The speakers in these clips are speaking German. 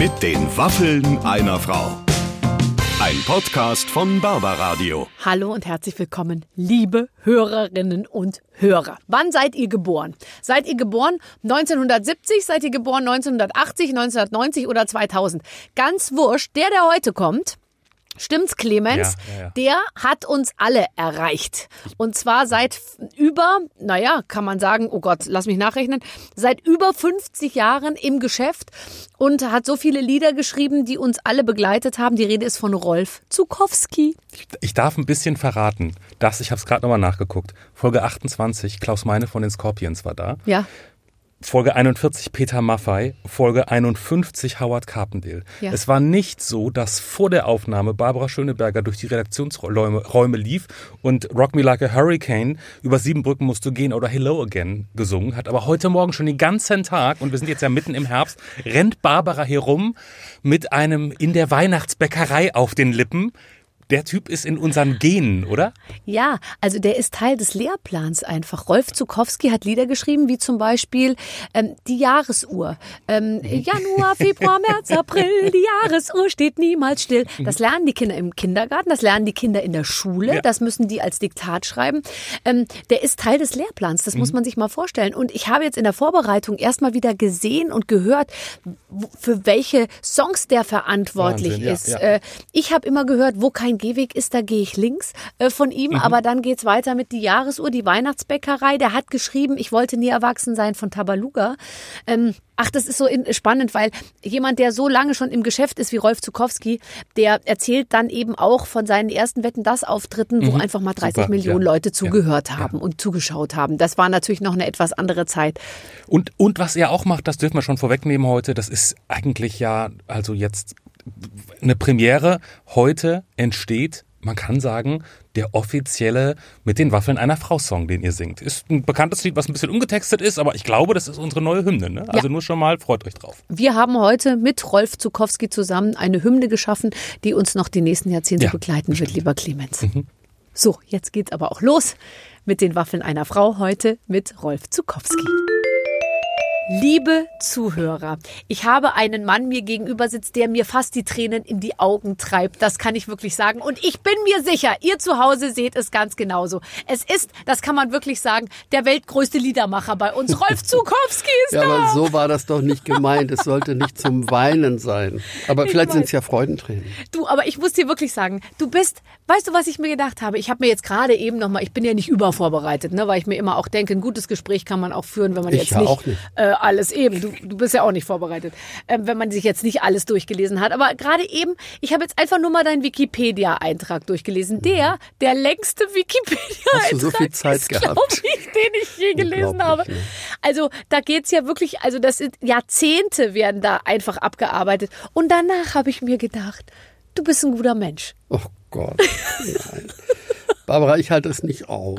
Mit den Waffeln einer Frau. Ein Podcast von Barbaradio. Hallo und herzlich willkommen, liebe Hörerinnen und Hörer. Wann seid ihr geboren? Seid ihr geboren 1970, seid ihr geboren 1980, 1990 oder 2000? Ganz wurscht, der, der heute kommt, Stimmt's, Clemens? Ja, ja, ja. Der hat uns alle erreicht. Und zwar seit über, naja, kann man sagen, oh Gott, lass mich nachrechnen, seit über 50 Jahren im Geschäft und hat so viele Lieder geschrieben, die uns alle begleitet haben. Die Rede ist von Rolf Zukowski. Ich, ich darf ein bisschen verraten. Das, ich habe es gerade nochmal nachgeguckt. Folge 28, Klaus Meine von den Scorpions war da. Ja. Folge 41 Peter Maffei, Folge 51 Howard Carpendale. Ja. Es war nicht so, dass vor der Aufnahme Barbara Schöneberger durch die Redaktionsräume Räume lief und Rock Me Like a Hurricane über sieben Brücken musst du gehen oder Hello Again gesungen hat. Aber heute Morgen schon den ganzen Tag, und wir sind jetzt ja mitten im Herbst, rennt Barbara hier rum mit einem in der Weihnachtsbäckerei auf den Lippen. Der Typ ist in unseren Genen, oder? Ja, also der ist Teil des Lehrplans einfach. Rolf Zukowski hat Lieder geschrieben, wie zum Beispiel ähm, die Jahresuhr. Ähm, Januar, Februar, März, April, die Jahresuhr steht niemals still. Das lernen die Kinder im Kindergarten, das lernen die Kinder in der Schule, Ja. das müssen die als Diktat schreiben. Ähm, der ist Teil des Lehrplans, das muss man sich mal vorstellen. Und ich habe jetzt in der Vorbereitung erstmal wieder gesehen und gehört, für welche Songs der verantwortlich Wahnsinn, ja, ist. ja. Äh, ich habe immer gehört, wo kein Gehweg ist, da gehe ich links äh, von ihm. Aber dann geht's weiter mit die Jahresuhr, die Weihnachtsbäckerei. Der hat geschrieben, ich wollte nie erwachsen sein von Tabaluga. Ähm, ach, das ist so in, spannend, weil jemand, der so lange schon im Geschäft ist wie Rolf Zukowski, der erzählt dann eben auch von seinen ersten Wetten das Auftritten, wo einfach mal 30 Super, Millionen ja. Leute zugehört haben und zugeschaut haben. Das war natürlich noch eine etwas andere Zeit. Und, und was er auch macht, das dürfen wir schon vorwegnehmen heute, das ist eigentlich ja, also jetzt eine Premiere. Heute entsteht, man kann sagen, der offizielle mit den Waffeln einer Frau Song, den ihr singt. Ist ein bekanntes Lied, was ein bisschen umgetextet ist, aber ich glaube, das ist unsere neue Hymne. Ne? Also nur schon mal, freut euch drauf. Wir haben heute mit Rolf Zukowski zusammen eine Hymne geschaffen, die uns noch die nächsten Jahrzehnte Ja, Mhm. begleiten wird, lieber Clemens. So, jetzt geht's aber auch los mit den Waffeln einer Frau heute mit Rolf Zukowski. Liebe Zuhörer, ich habe einen Mann mir gegenüber sitzt, der mir fast die Tränen in die Augen treibt. Das kann ich wirklich sagen. Und ich bin mir sicher, ihr zu Hause seht es ganz genauso. Es ist, das kann man wirklich sagen, der weltgrößte Liedermacher bei uns. Rolf Zukowski ist Ja, da. aber so war das doch nicht gemeint. Es sollte nicht zum Weinen sein. Aber Ich vielleicht sind es ja Freudentränen. Du, aber ich muss dir wirklich sagen, du bist, weißt du, was ich mir gedacht habe? Ich habe mir jetzt gerade eben nochmal, ich bin ja nicht übervorbereitet, ne, weil ich mir immer auch denke, ein gutes Gespräch kann man auch führen, wenn man Ich jetzt ja nicht, auch nicht. Äh, alles eben, du, du bist ja auch nicht vorbereitet, ähm, wenn man sich jetzt nicht alles durchgelesen hat. Aber gerade eben, ich habe jetzt einfach nur mal deinen Wikipedia-Eintrag durchgelesen. Der, der längste Wikipedia-Eintrag Hast du so viel Zeit ist, gehabt? ich, den ich je gelesen habe. Ne? Also da geht's ja wirklich, also das sind Jahrzehnte werden da einfach abgearbeitet. Und danach habe ich mir gedacht, du bist ein guter Mensch. Oh Gott. Nein. Barbara, ich halte es nicht aus.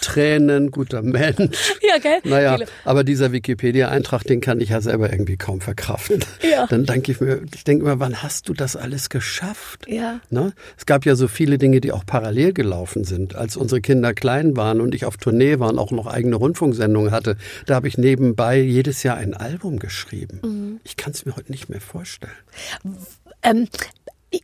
Tränen, guter Mensch. Ja, gell? Naja, Viele- aber dieser Wikipedia-Eintrag, den kann ich ja selber irgendwie kaum verkraften. Ja. Dann denke ich mir, ich denke immer, wann hast du das alles geschafft? Ja. Ne? Es gab ja so viele Dinge, die auch parallel gelaufen sind. Als unsere Kinder klein waren und ich auf Tournee war und auch noch eigene Rundfunksendungen hatte, da habe ich nebenbei jedes Jahr ein Album geschrieben. Mhm. Ich kann es mir heute nicht mehr vorstellen. Ähm,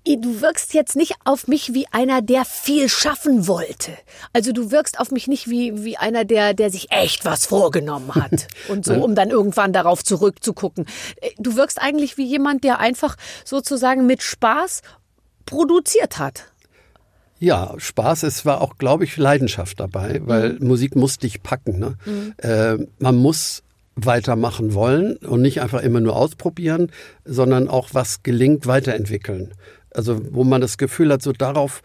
du wirkst jetzt nicht auf mich wie einer, der viel schaffen wollte. Also du wirkst auf mich nicht wie, wie einer, der, der sich echt was vorgenommen hat. Und so, um dann irgendwann darauf zurückzugucken. Äh, Du wirkst eigentlich wie jemand, der einfach sozusagen mit Spaß produziert hat. Ja, Spaß. Es war auch, glaube ich, Leidenschaft dabei, weil Musik muss dich packen. Ne? Äh, man muss weitermachen wollen und nicht einfach immer nur ausprobieren, sondern auch was gelingt, weiterentwickeln. Also wo man das Gefühl hat, so darauf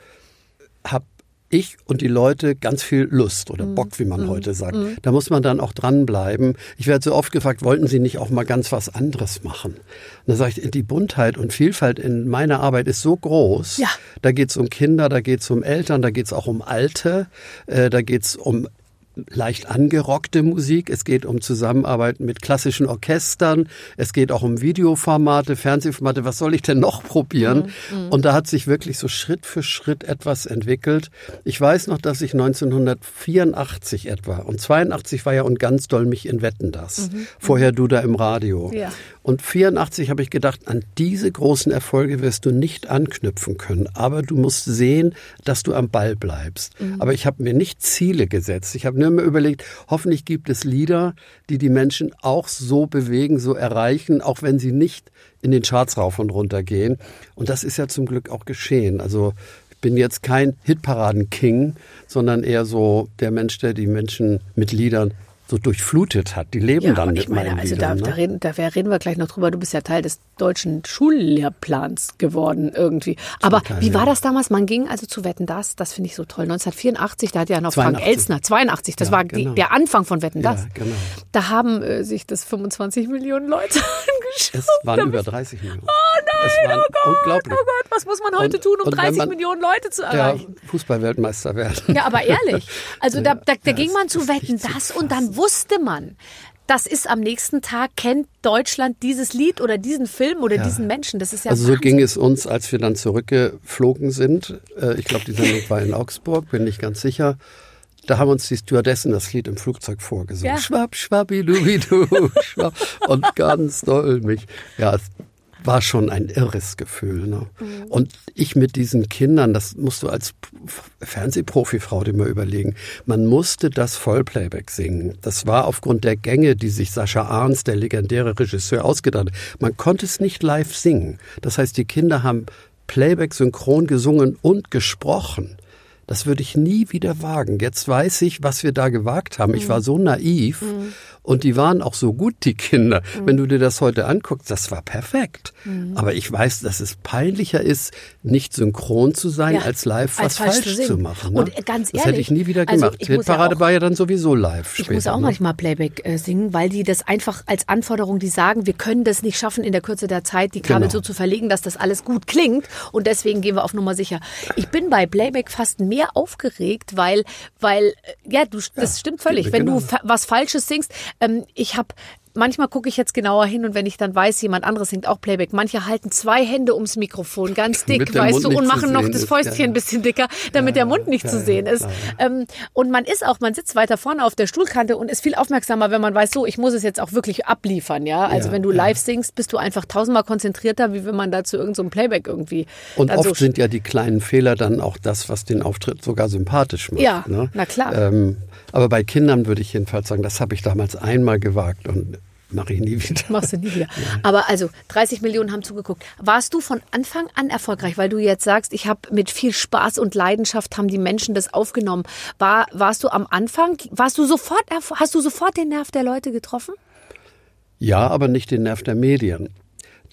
hab ich und die Leute ganz viel Lust oder Bock, wie man heute sagt. Da muss man dann auch dranbleiben. Ich werde so oft gefragt, wollten Sie nicht auch mal ganz was anderes machen? Und dann sage ich, die Buntheit und Vielfalt in meiner Arbeit ist so groß. Ja. Da geht's um Kinder, da geht's um Eltern, da geht's auch um Alte, äh, da geht's um leicht angerockte Musik. Es geht um Zusammenarbeit mit klassischen Orchestern. Es geht auch um Videoformate, Fernsehformate. Was soll ich denn noch probieren? Und da hat sich wirklich so Schritt für Schritt etwas entwickelt. Ich weiß noch, dass ich 1984 etwa und 82 war ja und ganz doll mich in Wetten das. Vorher du da im Radio. Ja. Und 84 habe ich gedacht, an diese großen Erfolge wirst du nicht anknüpfen können. Aber du musst sehen, dass du am Ball bleibst. Mhm. Aber ich habe mir nicht Ziele gesetzt. Ich habe nur immer überlegt, hoffentlich gibt es Lieder, die die Menschen auch so bewegen, so erreichen, auch wenn sie nicht in den Charts rauf und runter gehen. Und das ist ja zum Glück auch geschehen. Also ich bin jetzt kein Hitparaden-King, sondern eher so der Mensch, der die Menschen mit Liedern so durchflutet hat. Die leben ja, dann mit ich meine, meinen also Liedern, da, ne? da, reden, da reden wir gleich noch drüber. Du bist ja Teil des deutschen Schullehrplans geworden irgendwie. Aber Teil, wie war ja. das damals? Man ging also zu Wetten das. Das finde ich so toll. 1984, da hat ja noch 82. Frank Elsner 82. Das Ja, war genau. die, der Anfang von Wetten Ja, das. genau. Da haben äh, sich das 25 Millionen Leute angeschaut. Es waren über bist- 30 Millionen. Oh nein, oh Gott, unglaublich. oh Gott, was muss man heute Und- tun, um und wenn 30 man- Millionen Leute zu Ja, erreichen? Fußballweltmeister werden. Ja, aber ehrlich. Also da, da, da Ja, ging man zu Wetten das und dann wusste man, das ist am nächsten Tag, kennt Deutschland dieses Lied oder diesen Film oder diesen Menschen. Das ist ja Also so ging es uns, als wir dann zurückgeflogen sind. Äh, Ich glaube, die Sendung war in Augsburg, bin nicht ganz sicher. Da haben uns die Stewardessen das Lied im Flugzeug vorgesungen. Ja. Schwapp, schwappidubidu, schwapp. Und ganz doll mich. Ja, war schon ein irres Gefühl. Ne? Mhm. Und ich mit diesen Kindern, das musst du als Fernsehprofifrau dir mal überlegen. Man musste das Vollplayback singen. Das war aufgrund der Gänge, die sich Sascha Arns, der legendäre Regisseur, ausgedacht hat. Man konnte es nicht live singen. Das heißt, die Kinder haben Playback synchron gesungen und gesprochen. Das würde ich nie wieder wagen. Jetzt weiß ich, was wir da gewagt haben. Ich war so naiv und die waren auch so gut, die Kinder. Wenn du dir das heute anguckst, das war perfekt. Aber ich weiß, dass es peinlicher ist, nicht synchron zu sein, Ja, als live als was falsch zu falsch singen. zu machen. Ne? Und, äh, ganz das hätte ehrlich, ich nie wieder also gemacht. ich muss ja Hitparade auch- war ja dann sowieso live. Ich später, muss auch ne? manchmal Playback äh, singen, weil die das einfach als Anforderung, die sagen, wir können das nicht schaffen, in der Kürze der Zeit die Kabel Genau. so zu verlegen, dass das alles gut klingt. Und deswegen gehen wir auf Nummer sicher. Ich bin bei Playback fast mehr aufgeregt, weil, weil, äh, ja, du, das stimmt völlig. Wenn du genauso. fa- was Falsches singst, ich habe Manchmal gucke ich jetzt genauer hin und wenn ich dann weiß, jemand anderes singt auch Playback. Manche halten zwei Hände ums Mikrofon, ganz dick, weißt du, und machen noch das. Fäustchen Ja, ja. ein bisschen dicker, damit der Mund nicht zu sehen ist. Ähm, und man ist auch, man sitzt weiter vorne auf der Stuhlkante und ist viel aufmerksamer, wenn man weiß, so, ich muss es jetzt auch wirklich abliefern, ja. Also Ja, wenn du ja. live singst, bist du einfach tausendmal konzentrierter, wie wenn man da zu irgendeinem so Playback irgendwie. Und oft so sind ja die kleinen Fehler dann auch das, was den Auftritt sogar sympathisch macht. Ja, ne? na klar. Ähm, aber bei Kindern würde ich jedenfalls sagen, das habe ich damals einmal gewagt und mache ich nie wieder. Machst du nie wieder. Aber also 30 Millionen haben zugeguckt. Warst du von Anfang an erfolgreich, weil du jetzt sagst, ich habe mit viel Spaß und Leidenschaft haben die Menschen das aufgenommen. War, warst du am Anfang, warst du sofort, hast du sofort den Nerv der Leute getroffen? Ja, aber nicht den Nerv der Medien.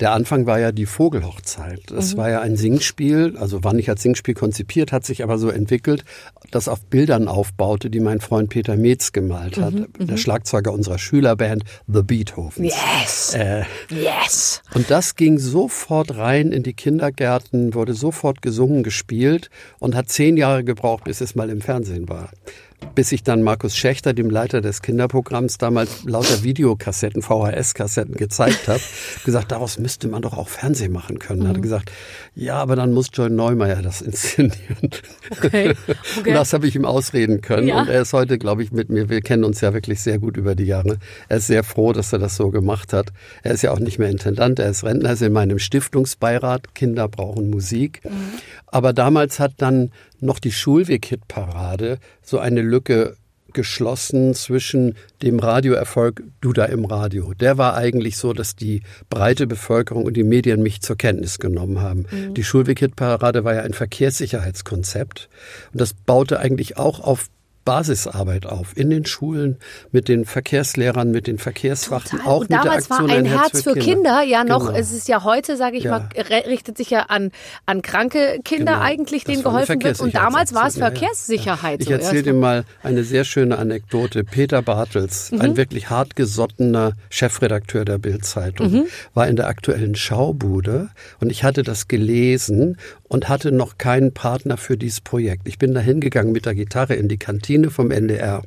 Der Anfang war ja die Vogelhochzeit. Das Mhm. war ja ein Singspiel, also war nicht als Singspiel konzipiert, hat sich aber so entwickelt, das auf Bildern aufbaute, die mein Freund Peter Metz gemalt hat, Mhm, der Schlagzeuger unserer Schülerband The Beethovens. Yes. Äh, Yes. Und das ging sofort rein in die Kindergärten, wurde sofort gesungen, gespielt und hat zehn Jahre gebraucht, bis es mal im Fernsehen war. Bis ich dann Markus Schächter, dem Leiter des Kinderprogramms, damals lauter Videokassetten, VHS-Kassetten gezeigt habe, gesagt, daraus müsste man doch auch Fernsehen machen können. Mhm. Hat er gesagt, ja, aber dann muss John Neumeier das inszenieren. Okay. Okay. Und das habe ich ihm ausreden können. Ja. Und er ist heute, glaube ich, mit mir, wir kennen uns ja wirklich sehr gut über die Jahre. Er ist sehr froh, dass er das so gemacht hat. Er ist ja auch nicht mehr Intendant, er ist Rentner, er ist in meinem Stiftungsbeirat. Kinder brauchen Musik. Mhm. Aber damals hat dann noch die Schulweg-Hit-Parade so eine Lücke geschlossen zwischen dem Radioerfolg Du da im Radio. Der war eigentlich so, dass die breite Bevölkerung und die Medien mich zur Kenntnis genommen haben. Die Schulweg-Hit-Parade war ja ein Verkehrssicherheitskonzept und das baute eigentlich auch auf Basisarbeit auf in den Schulen mit den Verkehrslehrern, mit den Verkehrswachten, Total. auch und mit der damals Aktion war ein Herz für Kinder, ja noch, Genau. es ist ja heute, sage ich Ja. mal, richtet sich ja an, an kranke Kinder Genau. eigentlich, denen geholfen wird. Und damals war es Verkehrssicherheitsaktion, ja, ja. Verkehrssicherheit. Ich erzähle dir mal. mal eine sehr schöne Anekdote. Peter Bartels, Mhm. ein wirklich hartgesottener Chefredakteur der Bild-Zeitung, Mhm. war in der aktuellen Schaubude und ich hatte das gelesen und hatte noch keinen Partner für dieses Projekt. Ich bin da hingegangen mit der Gitarre in die Kantine vom NDR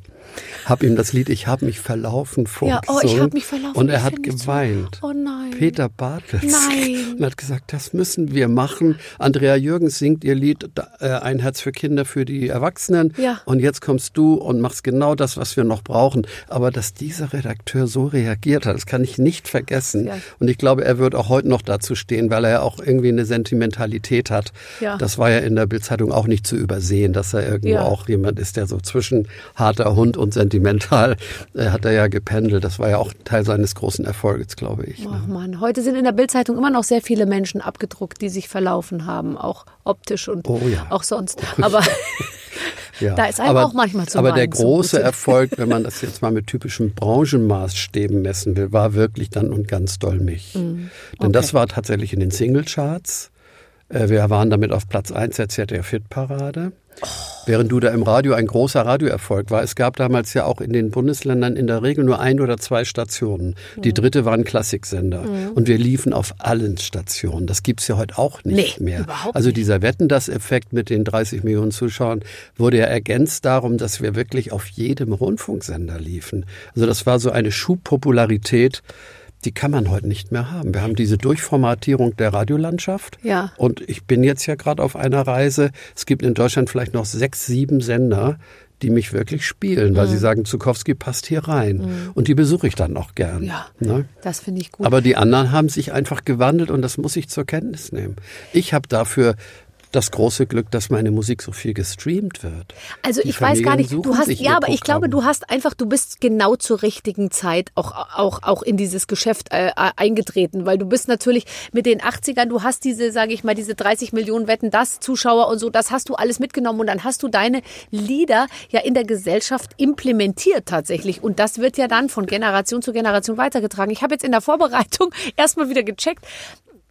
habe ihm das Lied Ich habe mich verlaufen vorgesungen. Ja, oh, ich habe mich verlaufen. Und er hat geweint. So. Oh nein. Peter Bartels. Nein. Und hat gesagt, das müssen wir machen. Andrea Jürgens singt ihr Lied äh, Ein Herz für Kinder für die Erwachsenen. Ja. Und jetzt kommst du und machst genau das, was wir noch brauchen. Aber dass dieser Redakteur so reagiert hat, das kann ich nicht vergessen. Ja. Und ich glaube, er wird auch heute noch dazu stehen, weil er ja auch irgendwie eine Sentimentalität hat. Ja. Das war ja in der Bildzeitung auch nicht zu übersehen, dass er irgendwo auch jemand ist, der so zwischen harter Hund und sentimental äh, hat er ja gependelt. Das war ja auch Teil seines großen Erfolges, glaube ich. Ach Mann, heute sind in der Bildzeitung immer noch sehr viele Menschen abgedruckt, die sich verlaufen haben, auch optisch und Oh ja. auch sonst. Aber Ja. Da ist einem auch manchmal zu Aber der so große Erfolg, wenn man das jetzt mal mit typischen Branchenmaßstäben messen will, war wirklich dann und ganz doll mich. Denn das war tatsächlich in den Singlecharts. Äh, Wir waren damit auf Platz 1 der ZDF-Hit-Parade. Während du da im Radio ein großer Radioerfolg war. Es gab damals ja auch in den Bundesländern in der Regel nur ein oder zwei Stationen. Die dritte war ein Klassiksender. Und wir liefen auf allen Stationen. Das gibt's ja heute auch nicht Nee, mehr. überhaupt Also dieser Wetten, das Effekt mit den 30 Millionen Zuschauern wurde ja ergänzt darum, dass wir wirklich auf jedem Rundfunksender liefen. Also das war so eine Schubpopularität, die kann man heute nicht mehr haben. Wir haben diese Durchformatierung der Radiolandschaft. Ja. Und ich bin jetzt ja gerade auf einer Reise. Es gibt in Deutschland vielleicht noch sechs, sieben Sender, die mich wirklich spielen, Mhm. weil sie sagen, Zukowski passt hier rein. Und die besuche ich dann auch gern. ja, Ne? das finde ich gut. Aber die anderen haben sich einfach gewandelt und das muss ich zur Kenntnis nehmen. Ich habe dafür das große Glück, dass meine Musik so viel gestreamt wird. Also Die ich weiß gar Familien nicht, du hast, ja, aber ich glaube, Programm. du hast einfach, du bist genau zur richtigen Zeit auch, auch, auch in dieses Geschäft äh, eingetreten, weil du bist natürlich mit den 80ern, du hast diese, sage ich mal, diese 30 Millionen Wetten, das Zuschauer und so, das hast du alles mitgenommen und dann hast du deine Lieder ja in der Gesellschaft implementiert tatsächlich und das wird ja dann von Generation zu Generation weitergetragen. Ich habe jetzt in der Vorbereitung erstmal wieder gecheckt,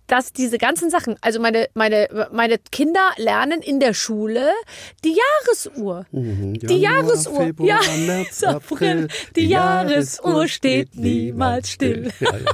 dass diese ganzen Sachen, also meine, meine, meine Kinder lernen in der Schule die Jahresuhr. Die Januar, Jahresuhr. Februar, ja, März, April. April. Die Jahresuhr steht niemals still. Ja, ja.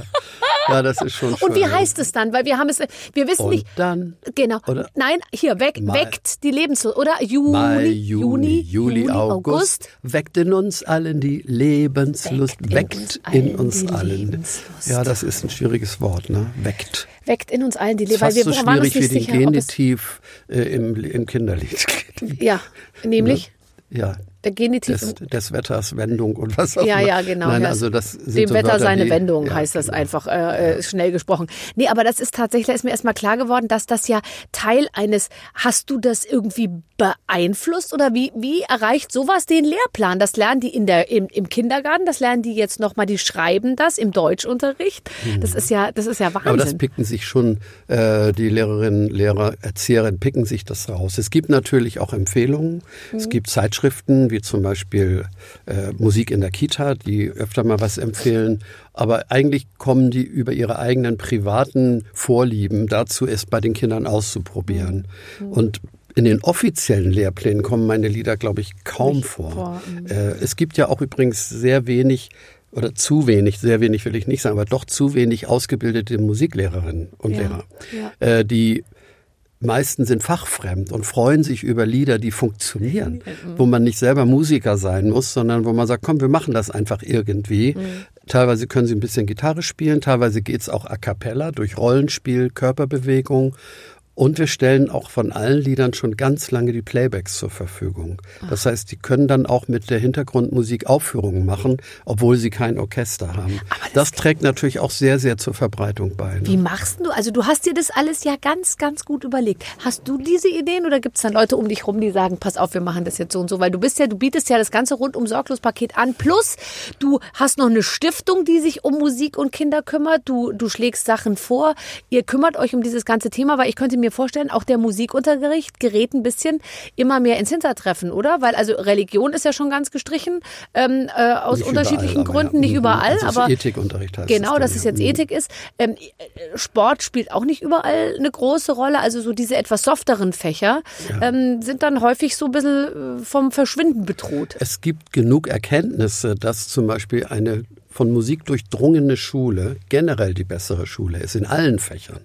ja, das ist schon schön. Und wie heißt es dann? Weil wir haben es, wir wissen Und nicht. dann Genau. Oder? Nein, hier, Mai. weckt die Lebenslust. Oder Juni, Mai, Juni, Juli, August, weckt in uns allen die Lebenslust. Weckt Weckt in in uns uns allen die. Ja, das ist ein schwieriges Wort, ne? Weckt. Weckt in uns allen die fast Weil so wir uns schwierig wie nicht den sicher, Genitiv äh, im, im Kinderlied. Ja, nämlich? Ja, der Genitiv. des, des Wetters Wendung und was auch Ja, immer. ja, genau. Nein, ja. also das sind Dem so Wetter Wörter, seine die, Wendung ja, heißt das genau. einfach äh, äh, schnell gesprochen. Nee, aber das ist tatsächlich, da ist mir erstmal klar geworden, dass das ja Teil eines, hast du das irgendwie beeinflusst oder wie, wie erreicht sowas den Lehrplan? Das lernen die in der, im, im Kindergarten, das lernen die jetzt nochmal, die schreiben das im Deutschunterricht. Das ist ja, das ist ja Wahnsinn. Mhm. Aber das picken sich schon, äh, die Lehrerinnen, Lehrer, Erzieherinnen picken sich das raus. Es gibt natürlich auch Empfehlungen. Mhm. Es gibt Zeitschriften, wie zum Beispiel äh, Musik in der Kita, die öfter mal was empfehlen. Aber eigentlich kommen die über ihre eigenen privaten Vorlieben dazu, es bei den Kindern auszuprobieren. Mhm. Und in den offiziellen Lehrplänen kommen meine Lieder, glaube ich, kaum Nicht vor. vor, mhm. Äh, es gibt ja auch übrigens sehr wenig oder zu wenig, sehr wenig will ich nicht sagen, aber doch zu wenig ausgebildete Musiklehrerinnen und Ja, Lehrer, ja. äh, die meisten sind fachfremd und freuen sich über Lieder, die funktionieren, wo man nicht selber Musiker sein muss, sondern wo man sagt, komm, wir machen das einfach irgendwie. Teilweise können sie ein bisschen Gitarre spielen, teilweise geht's auch a cappella durch Rollenspiel, Körperbewegung. Und wir stellen auch von allen Liedern schon ganz lange die Playbacks zur Verfügung. Das heißt, die können dann auch mit der Hintergrundmusik Aufführungen machen, obwohl sie kein Orchester haben. Das, trägt natürlich auch sehr, sehr zur Verbreitung bei. Ne? Wie machst du? Also du hast dir das alles ja ganz, ganz gut überlegt. Hast du diese Ideen oder gibt es dann Leute um dich rum, die sagen, pass auf, wir machen das jetzt so und so? Weil du bist ja, du bietest ja das ganze rundum sorglos Paket an. Plus du hast noch eine Stiftung, die sich um Musik und Kinder kümmert. Du, du schlägst Sachen vor. Ihr kümmert euch um dieses ganze Thema, weil ich könnte mir vorstellen, auch der Musikunterricht gerät ein bisschen immer mehr ins Hintertreffen, oder? Weil also Religion ist ja schon ganz gestrichen ähm, äh, aus Nicht unterschiedlichen überall, Gründen, ja. nicht Mhm. überall, Also aber Ethikunterricht heißt Genau, dann, dass es ja. jetzt Mhm. Ethik ist. Ähm, Sport spielt auch nicht überall eine große Rolle. Also so diese etwas softeren Fächer ähm, sind dann häufig so ein bisschen äh, vom Verschwinden bedroht. Es gibt genug Erkenntnisse, dass zum Beispiel eine von Musik durchdrungene Schule generell die bessere Schule ist, in allen Fächern,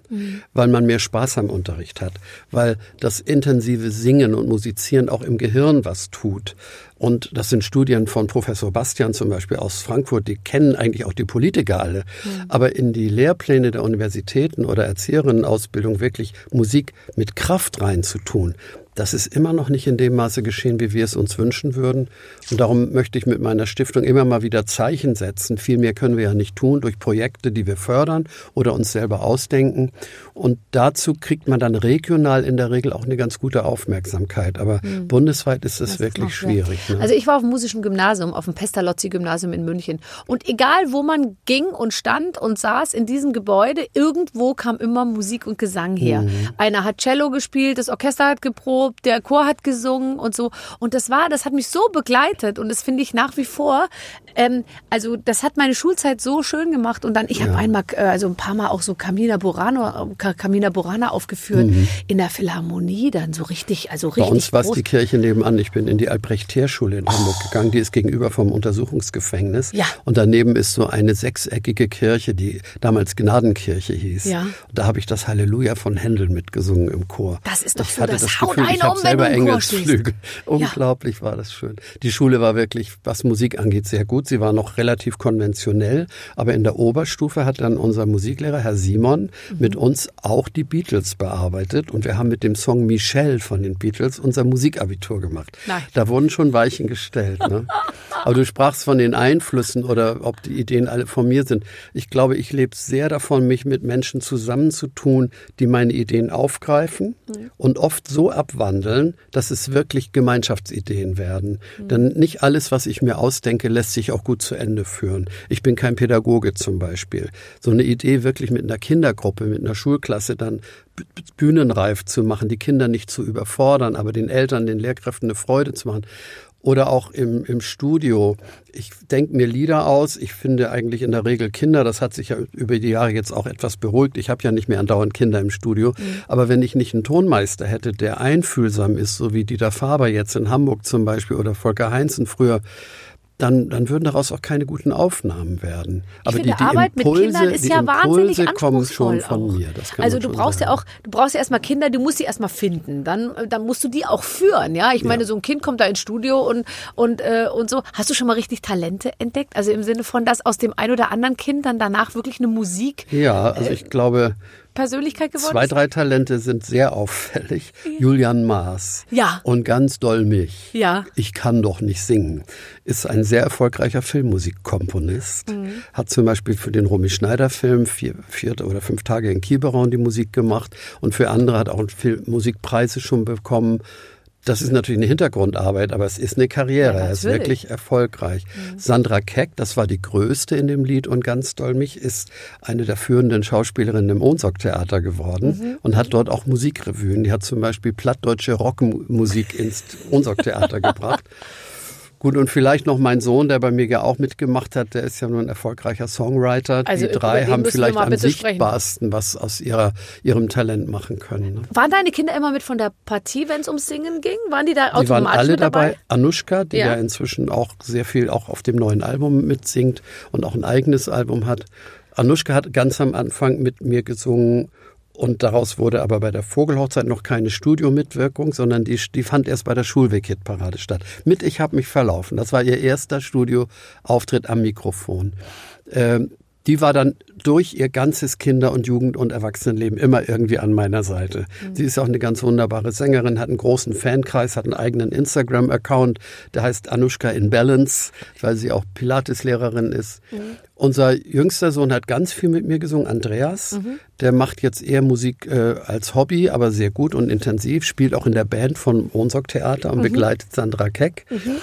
weil man mehr Spaß am Unterricht hat, weil das intensive Singen und Musizieren auch im Gehirn was tut. Und das sind Studien von Professor Bastian zum Beispiel aus Frankfurt, die kennen eigentlich auch die Politiker alle. Mhm. Aber in die Lehrpläne der Universitäten oder Erzieherinnenausbildung wirklich Musik mit Kraft reinzutun, das ist immer noch nicht in dem Maße geschehen, wie wir es uns wünschen würden. Und darum möchte ich mit meiner Stiftung immer mal wieder Zeichen setzen. Viel mehr können wir ja nicht tun durch Projekte, die wir fördern oder uns selber ausdenken. Und dazu kriegt man dann regional in der Regel auch eine ganz gute Aufmerksamkeit. Aber mhm. bundesweit ist es wirklich ist schwierig. Ne? Also ich war auf dem musischen Gymnasium, auf dem Pestalozzi-Gymnasium in München. Und egal, wo man ging und stand und saß in diesem Gebäude, irgendwo kam immer Musik und Gesang her. Mhm. Einer hat Cello gespielt, das Orchester hat geprobt, der Chor hat gesungen und so. Und das war, das hat mich so begleitet und das finde ich nach wie vor, ähm, also das hat meine Schulzeit so schön gemacht. Und dann, ich ja. habe einmal, äh, also ein paar Mal auch so Camina Burano, Camina Burana aufgeführt mhm. in der Philharmonie, dann so richtig, also richtig. Bei uns war es die Kirche nebenan. Ich bin in die Albrecht-Heer-Schule in oh. Hamburg gegangen. Die ist gegenüber vom Untersuchungsgefängnis. Ja. Und daneben ist so eine sechseckige Kirche, die damals Gnadenkirche hieß. Ja. Und da habe ich das Halleluja von Händel mitgesungen im Chor. Das ist doch ich so das, das Gefühl, ich habe selber Engelsflügel. Unglaublich ja. war das schön. Die Schule war wirklich, was Musik angeht, sehr gut. Sie war noch relativ konventionell, aber in der Oberstufe hat dann unser Musiklehrer, Herr Simon, mhm. mit uns auch die Beatles bearbeitet und wir haben mit dem Song Michelle von den Beatles unser Musikabitur gemacht. Nein. Da wurden schon Weichen gestellt. Ne? aber du sprachst von den Einflüssen oder ob die Ideen alle von mir sind. Ich glaube, ich lebe sehr davon, mich mit Menschen zusammenzutun, die meine Ideen aufgreifen mhm. und oft so abwandeln, dass es wirklich Gemeinschaftsideen werden. Mhm. Denn nicht alles, was ich mir ausdenke, lässt sich auch gut zu Ende führen. Ich bin kein Pädagoge zum Beispiel. So eine Idee wirklich mit einer Kindergruppe, mit einer Schulklasse dann bühnenreif zu machen, die Kinder nicht zu überfordern, aber den Eltern, den Lehrkräften eine Freude zu machen oder auch im, im Studio. Ich denke mir Lieder aus. Ich finde eigentlich in der Regel Kinder, das hat sich ja über die Jahre jetzt auch etwas beruhigt. Ich habe ja nicht mehr andauernd Kinder im Studio. Mhm. Aber wenn ich nicht einen Tonmeister hätte, der einfühlsam ist, so wie Dieter Faber jetzt in Hamburg zum Beispiel oder Volker Heinzen früher, dann, dann würden daraus auch keine guten Aufnahmen werden. Aber finde, die, die Arbeit Impulse, mit Kindern ist ja wahnsinnig kommen schon von auch. mir. also du brauchst sagen. ja auch, du brauchst ja erstmal Kinder, du musst sie erstmal finden. Dann, dann musst du die auch führen. Ja, ich meine, ja. so ein Kind kommt da ins Studio und und äh, und so. Hast du schon mal richtig Talente entdeckt? Also im Sinne von, dass aus dem ein oder anderen Kind dann danach wirklich eine Musik. Ja, also ich glaube, Persönlichkeit geworden Zwei, drei Talente sind sehr auffällig. Ja. Julian Maas. Ja. Und ganz doll mich. Ja. Ich kann doch nicht singen. Ist ein sehr erfolgreicher Filmmusikkomponist. Mhm. Hat zum Beispiel für den Romy Schneider Film vier, vier oder fünf Tage in Kiberau die Musik gemacht und für andere hat auch Musikpreise schon bekommen. Das ist natürlich eine Hintergrundarbeit, aber es ist eine Karriere. Ja, er ist wirklich erfolgreich. Mhm. Sandra Keck, das war die größte in dem Lied und ganz doll mich, ist eine der führenden Schauspielerinnen im Ohnsorg-Theater geworden mhm. und hat dort auch Musikrevuen. Die hat zum Beispiel plattdeutsche Rockmusik ins Ohnsorg-Theater gebracht. Gut, und vielleicht noch mein Sohn, der bei mir ja auch mitgemacht hat, der ist ja nur ein erfolgreicher Songwriter. Also die drei haben vielleicht am sichtbarsten sprechen. was aus ihrer, ihrem Talent machen können. Ne? Waren deine Kinder immer mit von der Partie, wenn es ums Singen ging? Waren die da automatisch Die waren alle dabei. dabei? Anushka, die ja. ja inzwischen auch sehr viel auch auf dem neuen Album mitsingt und auch ein eigenes Album hat. Anushka hat ganz am Anfang mit mir gesungen und daraus wurde aber bei der Vogelhochzeit noch keine Studiomitwirkung, sondern die, die fand erst bei der Schulweg-Hitparade statt. Mit Ich hab mich verlaufen. Das war ihr erster Studioauftritt am Mikrofon. Ähm, die war dann durch ihr ganzes Kinder- und Jugend- und Erwachsenenleben immer irgendwie an meiner Seite. Mhm. Sie ist auch eine ganz wunderbare Sängerin, hat einen großen Fankreis, hat einen eigenen Instagram-Account, der heißt Anushka in Balance, weil sie auch Pilates-Lehrerin ist. Mhm. Unser jüngster Sohn hat ganz viel mit mir gesungen, Andreas. Mhm. Der macht jetzt eher Musik äh, als Hobby, aber sehr gut und intensiv, spielt auch in der Band von Ohnsorg Theater und mhm. begleitet Sandra Keck. Mhm.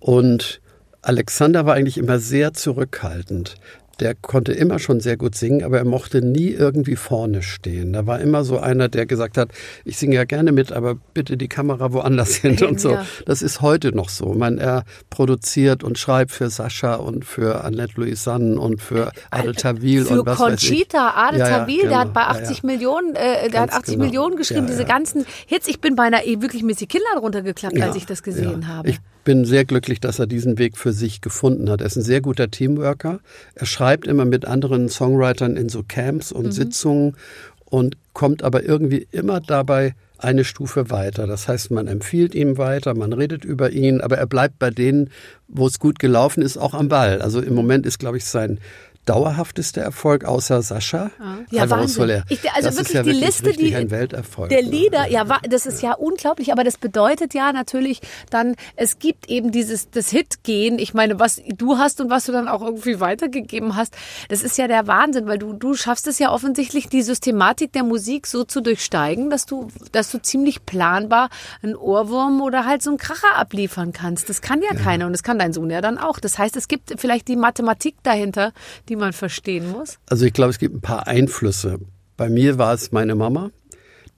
Und Alexander war eigentlich immer sehr zurückhaltend der konnte immer schon sehr gut singen, aber er mochte nie irgendwie vorne stehen. Da war immer so einer, der gesagt hat, ich singe ja gerne mit, aber bitte die Kamera woanders hin und so. Ja. Das ist heute noch so. Man, er produziert und schreibt für Sascha und für Annette Louisanne und für Adel Tawil für und was Conchita, weiß ich. Adel ja, Tawil, genau. der hat bei 80 ja, Millionen, äh, der hat 80 genau. Millionen geschrieben, diese ganzen Hits. Ich bin beinahe eh wirklich Missy Kindern runtergeklappt, als ich das gesehen habe. Ich bin sehr glücklich, dass er diesen Weg für sich gefunden hat. Er ist ein sehr guter Teamworker. Er schreibt immer mit anderen Songwritern in so Camps und mhm. Sitzungen und kommt aber irgendwie immer dabei eine Stufe weiter. Das heißt, man empfiehlt ihm weiter, man redet über ihn, aber er bleibt bei denen, wo es gut gelaufen ist, auch am Ball. Also im Moment ist, glaube ich, sein dauerhafteste Erfolg außer Sascha. Ah. Ja, Wahnsinn. Ich, also das wirklich ist ja die wirklich Liste, die ein Welterfolg. der ne? Lieder, ja, wa- das ist ja unglaublich, aber das bedeutet ja natürlich dann, es gibt eben dieses das Hit-Gehen. Ich meine, was du hast und was du dann auch irgendwie weitergegeben hast, das ist ja der Wahnsinn, weil du du schaffst es ja offensichtlich die Systematik der Musik so zu durchsteigen, dass du dass du ziemlich planbar einen Ohrwurm oder halt so einen Kracher abliefern kannst. Das kann ja, keiner und das kann dein Sohn ja dann auch. Das heißt, es gibt vielleicht die Mathematik dahinter, die man verstehen muss. Also ich glaube, es gibt ein paar Einflüsse. Bei mir war es meine Mama,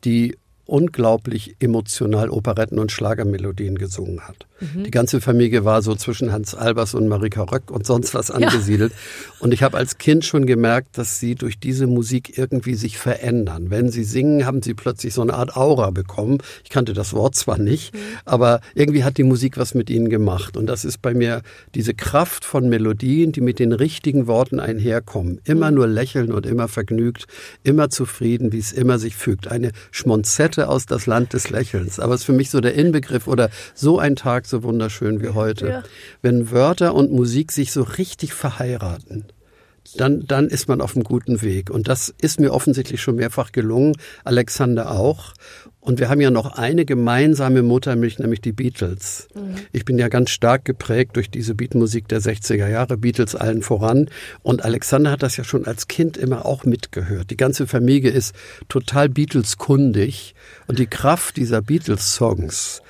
die unglaublich emotional Operetten und Schlagermelodien gesungen hat. Die ganze Familie war so zwischen Hans Albers und Marika Röck und sonst was angesiedelt. Und ich habe als Kind schon gemerkt, dass sie durch diese Musik irgendwie sich verändern. Wenn sie singen, haben sie plötzlich so eine Art Aura bekommen. Ich kannte das Wort zwar nicht, aber irgendwie hat die Musik was mit ihnen gemacht. Und das ist bei mir diese Kraft von Melodien, die mit den richtigen Worten einherkommen. Immer nur lächeln und immer vergnügt, immer zufrieden, wie es immer sich fügt. Eine Schmonzette aus das Land des Lächelns. Aber es ist für mich so der Inbegriff oder so ein Tag so wunderschön wie heute. Ja. Wenn Wörter und Musik sich so richtig verheiraten dann, dann ist man auf einem guten Weg. Und das ist mir offensichtlich schon mehrfach gelungen, Alexander auch. Und wir haben ja noch eine gemeinsame Muttermilch, nämlich die Beatles. Ich bin ja ganz stark geprägt durch diese Beatmusik der 60er Jahre, Beatles allen voran. Und Alexander hat das ja schon als Kind immer auch mitgehört. Die ganze Familie ist total Beatles-kundig. Und die Kraft dieser Beatles-Songs,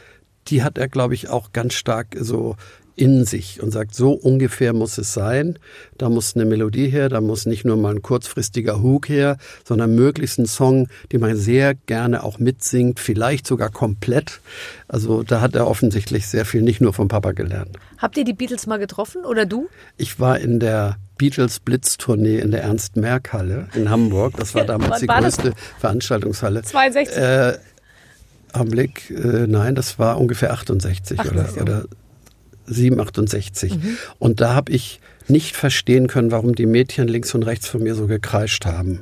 die hat er, glaube ich, auch ganz stark so in sich und sagt, so ungefähr muss es sein. Da muss eine Melodie her, da muss nicht nur mal ein kurzfristiger Hook her, sondern möglichst ein Song, den man sehr gerne auch mitsingt, vielleicht sogar komplett. Also da hat er offensichtlich sehr viel nicht nur vom Papa gelernt. Habt ihr die Beatles mal getroffen oder du? Ich war in der Beatles Blitz-Tournee in der Ernst-Merck-Halle in Hamburg. Das war damals Wann die war das? größte Veranstaltungshalle. 62. Äh, Augenblick, äh, nein, das war ungefähr 68, 68, oder, oder 768. Und da habe ich nicht verstehen können, warum die Mädchen links und rechts von mir so gekreischt haben.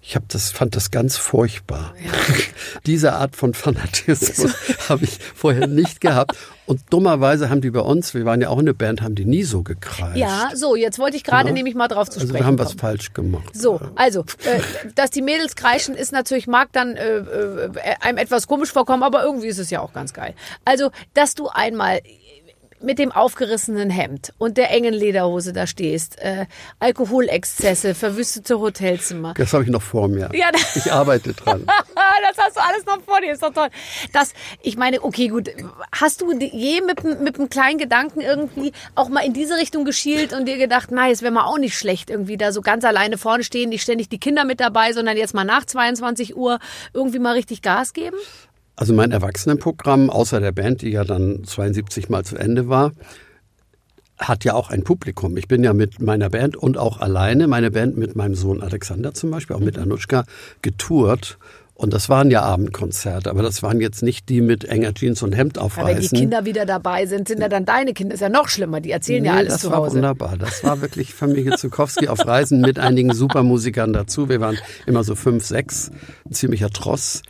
Ich hab das, fand das ganz furchtbar. Diese Art von Fanatismus habe ich vorher nicht gehabt. Und dummerweise haben die bei uns, wir waren ja auch eine Band, haben die nie so gekreischt. Ja, so, jetzt wollte ich gerade Ja. nämlich mal drauf zu also sprechen wir haben was kommen. falsch gemacht. So, also, äh, dass die Mädels kreischen, ist natürlich, mag dann äh, äh, einem etwas komisch vorkommen, aber irgendwie ist es ja auch ganz geil. Also, dass du einmal mit dem aufgerissenen Hemd und der engen Lederhose da stehst, äh, Alkoholexzesse, verwüstete Hotelzimmer. Das habe ich noch vor mir. Ja, ich arbeite dran. das hast du alles noch vor dir, ist doch toll. Das, ich meine, okay, gut. Hast du je mit, mit einem kleinen Gedanken irgendwie auch mal in diese Richtung geschielt und dir gedacht, na, es wäre mal auch nicht schlecht, irgendwie da so ganz alleine vorne stehen, nicht ständig die Kinder mit dabei, sondern jetzt mal nach 22 Uhr irgendwie mal richtig Gas geben? Also mein Erwachsenenprogramm, außer der Band, die ja dann 72 Mal zu Ende war, hat ja auch ein Publikum. Ich bin ja mit meiner Band und auch alleine, meine Band mit meinem Sohn Alexander zum Beispiel, auch mit Anushka, getourt. Und das waren ja Abendkonzerte, aber das waren jetzt nicht die mit enger Jeans und Hemd Ja, wenn die aufreißen. Kinder wieder dabei sind, sind ja dann deine Kinder. Ist ja noch schlimmer. Die erzählen ja Nee, alles das zu war Hause. wunderbar. Das war wirklich Familie Zukowski auf Reisen mit einigen Supermusikern dazu. Wir waren immer so fünf, sechs, ein ziemlicher Tross.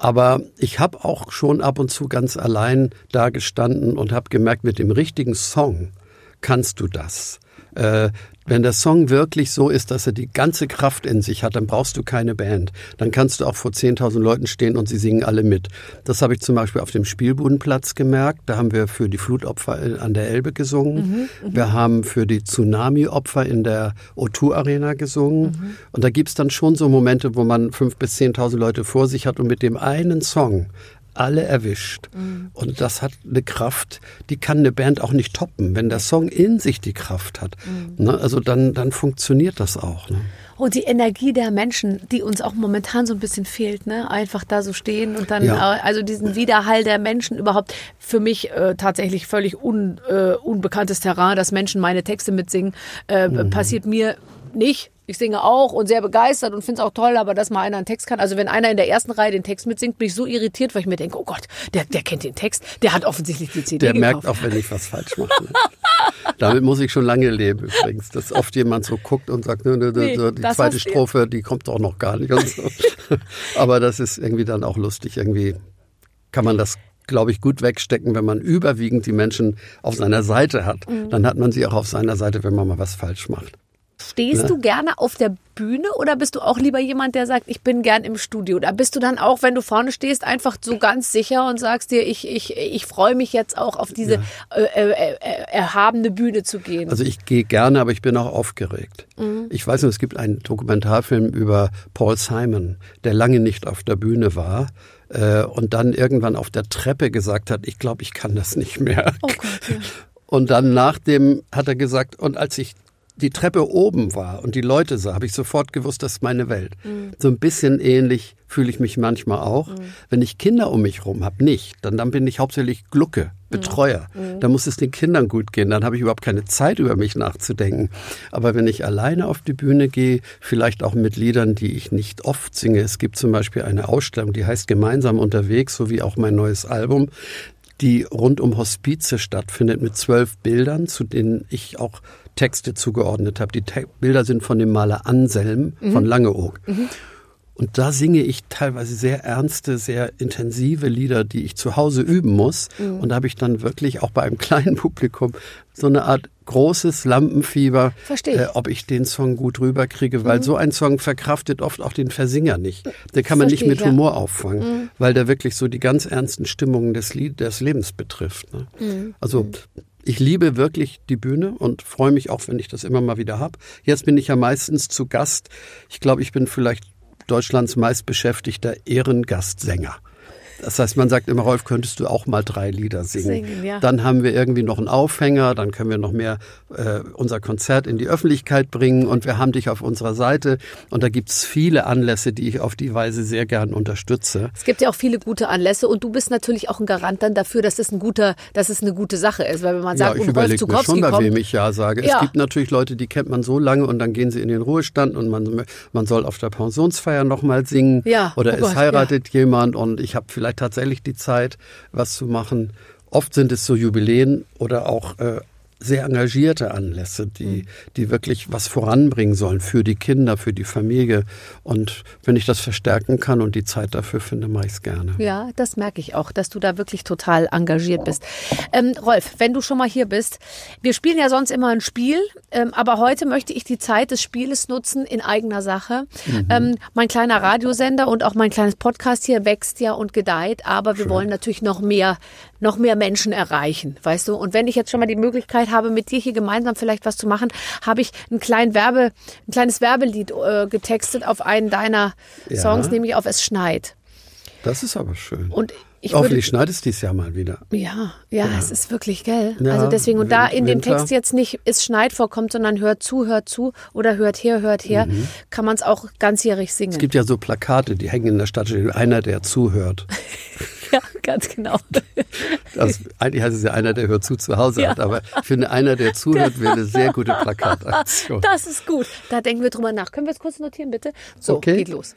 Aber ich habe auch schon ab und zu ganz allein da gestanden und habe gemerkt, mit dem richtigen Song kannst du das. Äh, wenn der Song wirklich so ist, dass er die ganze Kraft in sich hat, dann brauchst du keine Band. Dann kannst du auch vor 10.000 Leuten stehen und sie singen alle mit. Das habe ich zum Beispiel auf dem Spielbudenplatz gemerkt. Da haben wir für die Flutopfer an der Elbe gesungen. Wir haben für die Tsunami-Opfer in der O2 Arena gesungen. Und da gibt's dann schon so Momente, wo man 5.000 bis 10.000 Leute vor sich hat und mit dem einen Song alle erwischt. Und das hat eine Kraft, die kann eine Band auch nicht toppen. Wenn der Song in sich die Kraft hat, ne, also dann, dann funktioniert das auch. Ne? Und die Energie der Menschen, die uns auch momentan so ein bisschen fehlt, ne? Einfach da so stehen und dann, Ja. äh, also diesen Widerhall der Menschen überhaupt für mich äh, tatsächlich völlig un, äh, unbekanntes Terrain, dass Menschen meine Texte mitsingen, äh, Mhm. passiert mir nicht. Ich singe auch und sehr begeistert und finde es auch toll, aber dass mal einer einen Text kann. Also wenn einer in der ersten Reihe den Text mitsingt, bin ich so irritiert, weil ich mir denke, oh Gott, der, der kennt den Text, der hat offensichtlich die CD Der gekauft. merkt auch, wenn ich was falsch mache. Ne? Damit muss ich schon lange leben übrigens, dass oft jemand so guckt und sagt, ne, ne, Nee, ne, die das zweite hast du Strophe, die kommt doch noch gar nicht. So. Aber das ist irgendwie dann auch lustig. Irgendwie kann man das glaube ich, gut wegstecken, wenn man überwiegend die Menschen auf seiner Seite hat. Mhm. Dann hat man sie auch auf seiner Seite, wenn man mal was falsch macht. Stehst Ja. du gerne auf der Bühne oder bist du auch lieber jemand, der sagt, ich bin gern im Studio? Oder bist du dann auch, wenn du vorne stehst, einfach so ganz sicher und sagst dir, ich, ich, ich freue mich jetzt auch auf diese äh, äh, äh, erhabene Bühne zu gehen? Also ich gehe gerne, aber ich bin auch aufgeregt. Ich weiß nur, es gibt einen Dokumentarfilm über Paul Simon, der lange nicht auf der Bühne war äh, und dann irgendwann auf der Treppe gesagt hat, ich glaube, ich kann das nicht mehr. oh Gott, ja. Und dann nach dem hat er gesagt, und als ich die Treppe oben war und die Leute sah, habe ich sofort gewusst, das ist meine Welt. So ein bisschen ähnlich fühle ich mich manchmal auch. Wenn ich Kinder um mich rum habe, nicht. Dann, dann bin ich hauptsächlich Glucke, Betreuer. Da muss es den Kindern gut gehen. Dann habe ich überhaupt keine Zeit, über mich nachzudenken. Aber wenn ich alleine auf die Bühne gehe, vielleicht auch mit Liedern, die ich nicht oft singe. Es gibt zum Beispiel eine Ausstellung, die heißt Gemeinsam unterwegs, so wie auch mein neues Album die rund um Hospize stattfindet mit zwölf Bildern, zu denen ich auch Texte zugeordnet habe. Die Te Bilder sind von dem Maler Anselm von Langeoog. Und da singe ich teilweise sehr ernste, sehr intensive Lieder, die ich zu Hause üben muss. Und da habe ich dann wirklich auch bei einem kleinen Publikum so eine Art großes Lampenfieber, äh, ob ich den Song gut rüberkriege, weil so ein Song verkraftet oft auch den Versinger nicht. Den kann man nicht mit ja. Humor auffangen, weil der wirklich so die ganz ernsten Stimmungen des, Lied, des Lebens betrifft. Ne? Also ich liebe wirklich die Bühne und freue mich auch, wenn ich das immer mal wieder habe. Jetzt bin ich ja meistens zu Gast. Ich glaube, ich bin vielleicht Deutschlands meistbeschäftigter Ehrengastsänger. Das heißt, man sagt immer, Rolf, könntest du auch mal drei Lieder singen? Singen, ja. Dann haben wir irgendwie noch einen Aufhänger, dann können wir noch mehr äh, unser Konzert in die Öffentlichkeit bringen und wir haben dich auf unserer Seite. Und da gibt's viele Anlässe, die ich auf die Weise sehr gern unterstütze. Es gibt ja auch viele gute Anlässe und du bist natürlich auch ein Garant dann dafür, dass es ein guter, dass es eine gute Sache ist, weil wenn man sagt, ja, ich Rolf überlege mir schon, bei wem ich Ja sage. Ja. Es gibt natürlich Leute, die kennt man so lange und dann gehen sie in den Ruhestand und man, man soll auf der Pensionsfeier nochmal singen. Ja, Oder oh es Gott, heiratet jemand und ich habe vielleicht tatsächlich die Zeit, was zu machen. Oft sind es so Jubiläen oder auch äh, sehr engagierte Anlässe, Hm. die, die wirklich was voranbringen sollen für die Kinder, für die Familie. Und wenn ich das verstärken kann und die Zeit dafür finde, mache ich es gerne. Ja, das merke ich auch, dass du da wirklich total engagiert bist. Ähm, Rolf, wenn du schon mal hier bist, wir spielen ja sonst immer ein Spiel, ähm, aber heute möchte ich die Zeit des Spieles nutzen in eigener Sache. Ähm, mein kleiner Radiosender und auch mein kleines Podcast hier wächst ja und gedeiht, aber wir wollen natürlich noch mehr, noch mehr Menschen erreichen, weißt du? Und wenn ich jetzt schon mal die Möglichkeit habe, mit dir hier gemeinsam vielleicht was zu machen, habe ich ein, klein Werbe, ein kleines Werbelied äh, getextet auf einen deiner Ja. Songs, nämlich auf Es schneit. Das ist aber schön. Und ich Hoffentlich schneit es dies Jahr mal wieder. ja, ja, es ist wirklich, gell? Ja, also deswegen, und da in dem. Text jetzt nicht es schneit vorkommt, sondern hört zu, hört zu oder hört her, hört her, kann man es auch ganzjährig singen. Mhm. Es gibt ja so Plakate, die hängen in der Stadt, einer, der zuhört. ja, ganz genau. Das, eigentlich heißt es ja einer, der hört zu zu Hause Ja. hat, aber ich finde, einer, der zuhört, wäre eine sehr gute Plakataktion. Das ist gut. Da denken wir drüber nach. Können wir es kurz notieren, bitte? So, Okay. geht los.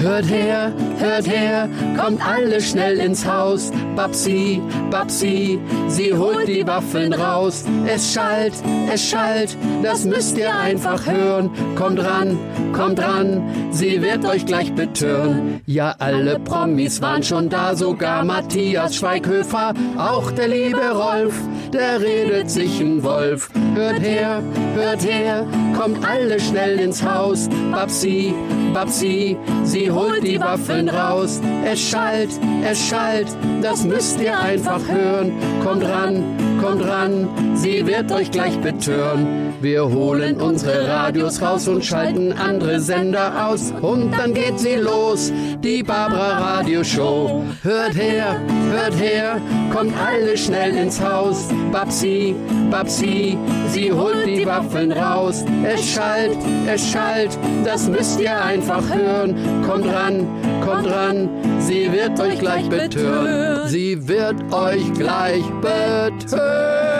Hört her, hört her, kommt alle schnell ins Haus. Babsi, Babsi, sie holt die Waffeln raus. Es schallt, es schallt, das müsst ihr einfach hören. Kommt ran, kommt ran, sie wird euch gleich betören. Ja, alle Promis waren schon da, sogar Matthias Schweighöfer, auch der liebe Rolf, der redet sich ein Wolf. Hört her, hört her, kommt alle schnell ins Haus. Babsi, Babsi, sie holt die Waffeln raus. Es schallt, es schallt, das müsst ihr einfach hören. Kommt ran, kommt ran, sie wird euch gleich betören. Wir holen unsere Radios raus und schalten andere Sender aus. Und dann geht sie los, die Barbara Radio Show. Hört her, hört her, kommt alle schnell ins Haus. Babsi, Babsi, sie holt die Waffeln raus. Es schallt, es schallt, das müsst ihr einfach hören. Kommt ran, kommt ran, sie wird euch gleich betören. Sie wird euch gleich betören.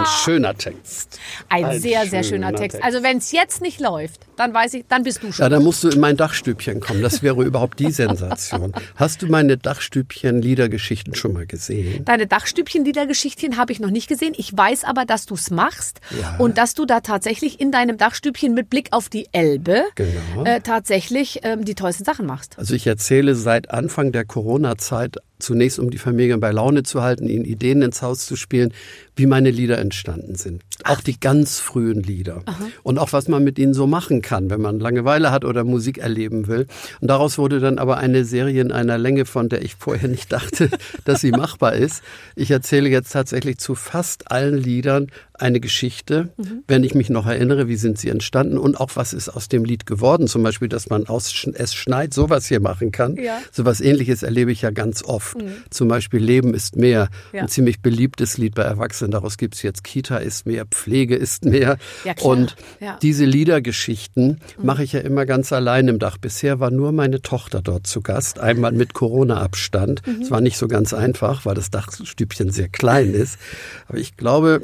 Ein schöner Text. Ein, ein sehr, sehr schöner Text. Text. Also wenn es jetzt nicht läuft, dann weiß ich, dann bist du schon. Ja, dann musst du in mein Dachstübchen kommen. Das wäre überhaupt die Sensation. Hast du meine Dachstübchen-Liedergeschichten schon mal gesehen? Deine Dachstübchen-Liedergeschichten habe ich noch nicht gesehen. Ich weiß aber, dass du es machst ja. und dass du da tatsächlich in deinem Dachstübchen mit Blick auf die Elbe genau. äh, tatsächlich ähm, die tollsten Sachen machst. Also ich erzähle seit Anfang der Corona-Zeit zunächst um die Familie bei Laune zu halten, ihnen Ideen ins Haus zu spielen, wie meine Lieder entstanden sind. Auch die ganz frühen Lieder. Aha. Und auch was man mit ihnen so machen kann, wenn man Langeweile hat oder Musik erleben will. Und daraus wurde dann aber eine Serie in einer Länge, von der ich vorher nicht dachte, dass sie machbar ist. Ich erzähle jetzt tatsächlich zu fast allen Liedern eine Geschichte, mhm. wenn ich mich noch erinnere, wie sind sie entstanden und auch was ist aus dem Lied geworden. Zum Beispiel, dass man aus Es schneit sowas hier machen kann. Ja. Sowas ähnliches erlebe ich ja ganz oft. Mhm. Zum Beispiel Leben ist mehr. Ja. Ein ziemlich beliebtes Lied bei Erwachsenen. Daraus gibt es jetzt Kita ist mehr, Pflege ist mehr. Ja, und diese Liedergeschichten mhm. mache ich ja immer ganz allein im Dach. Bisher war nur meine Tochter dort zu Gast, einmal mit Corona-Abstand. Mhm. Es war nicht so ganz einfach, weil das Dachstübchen sehr klein ist. Aber ich glaube,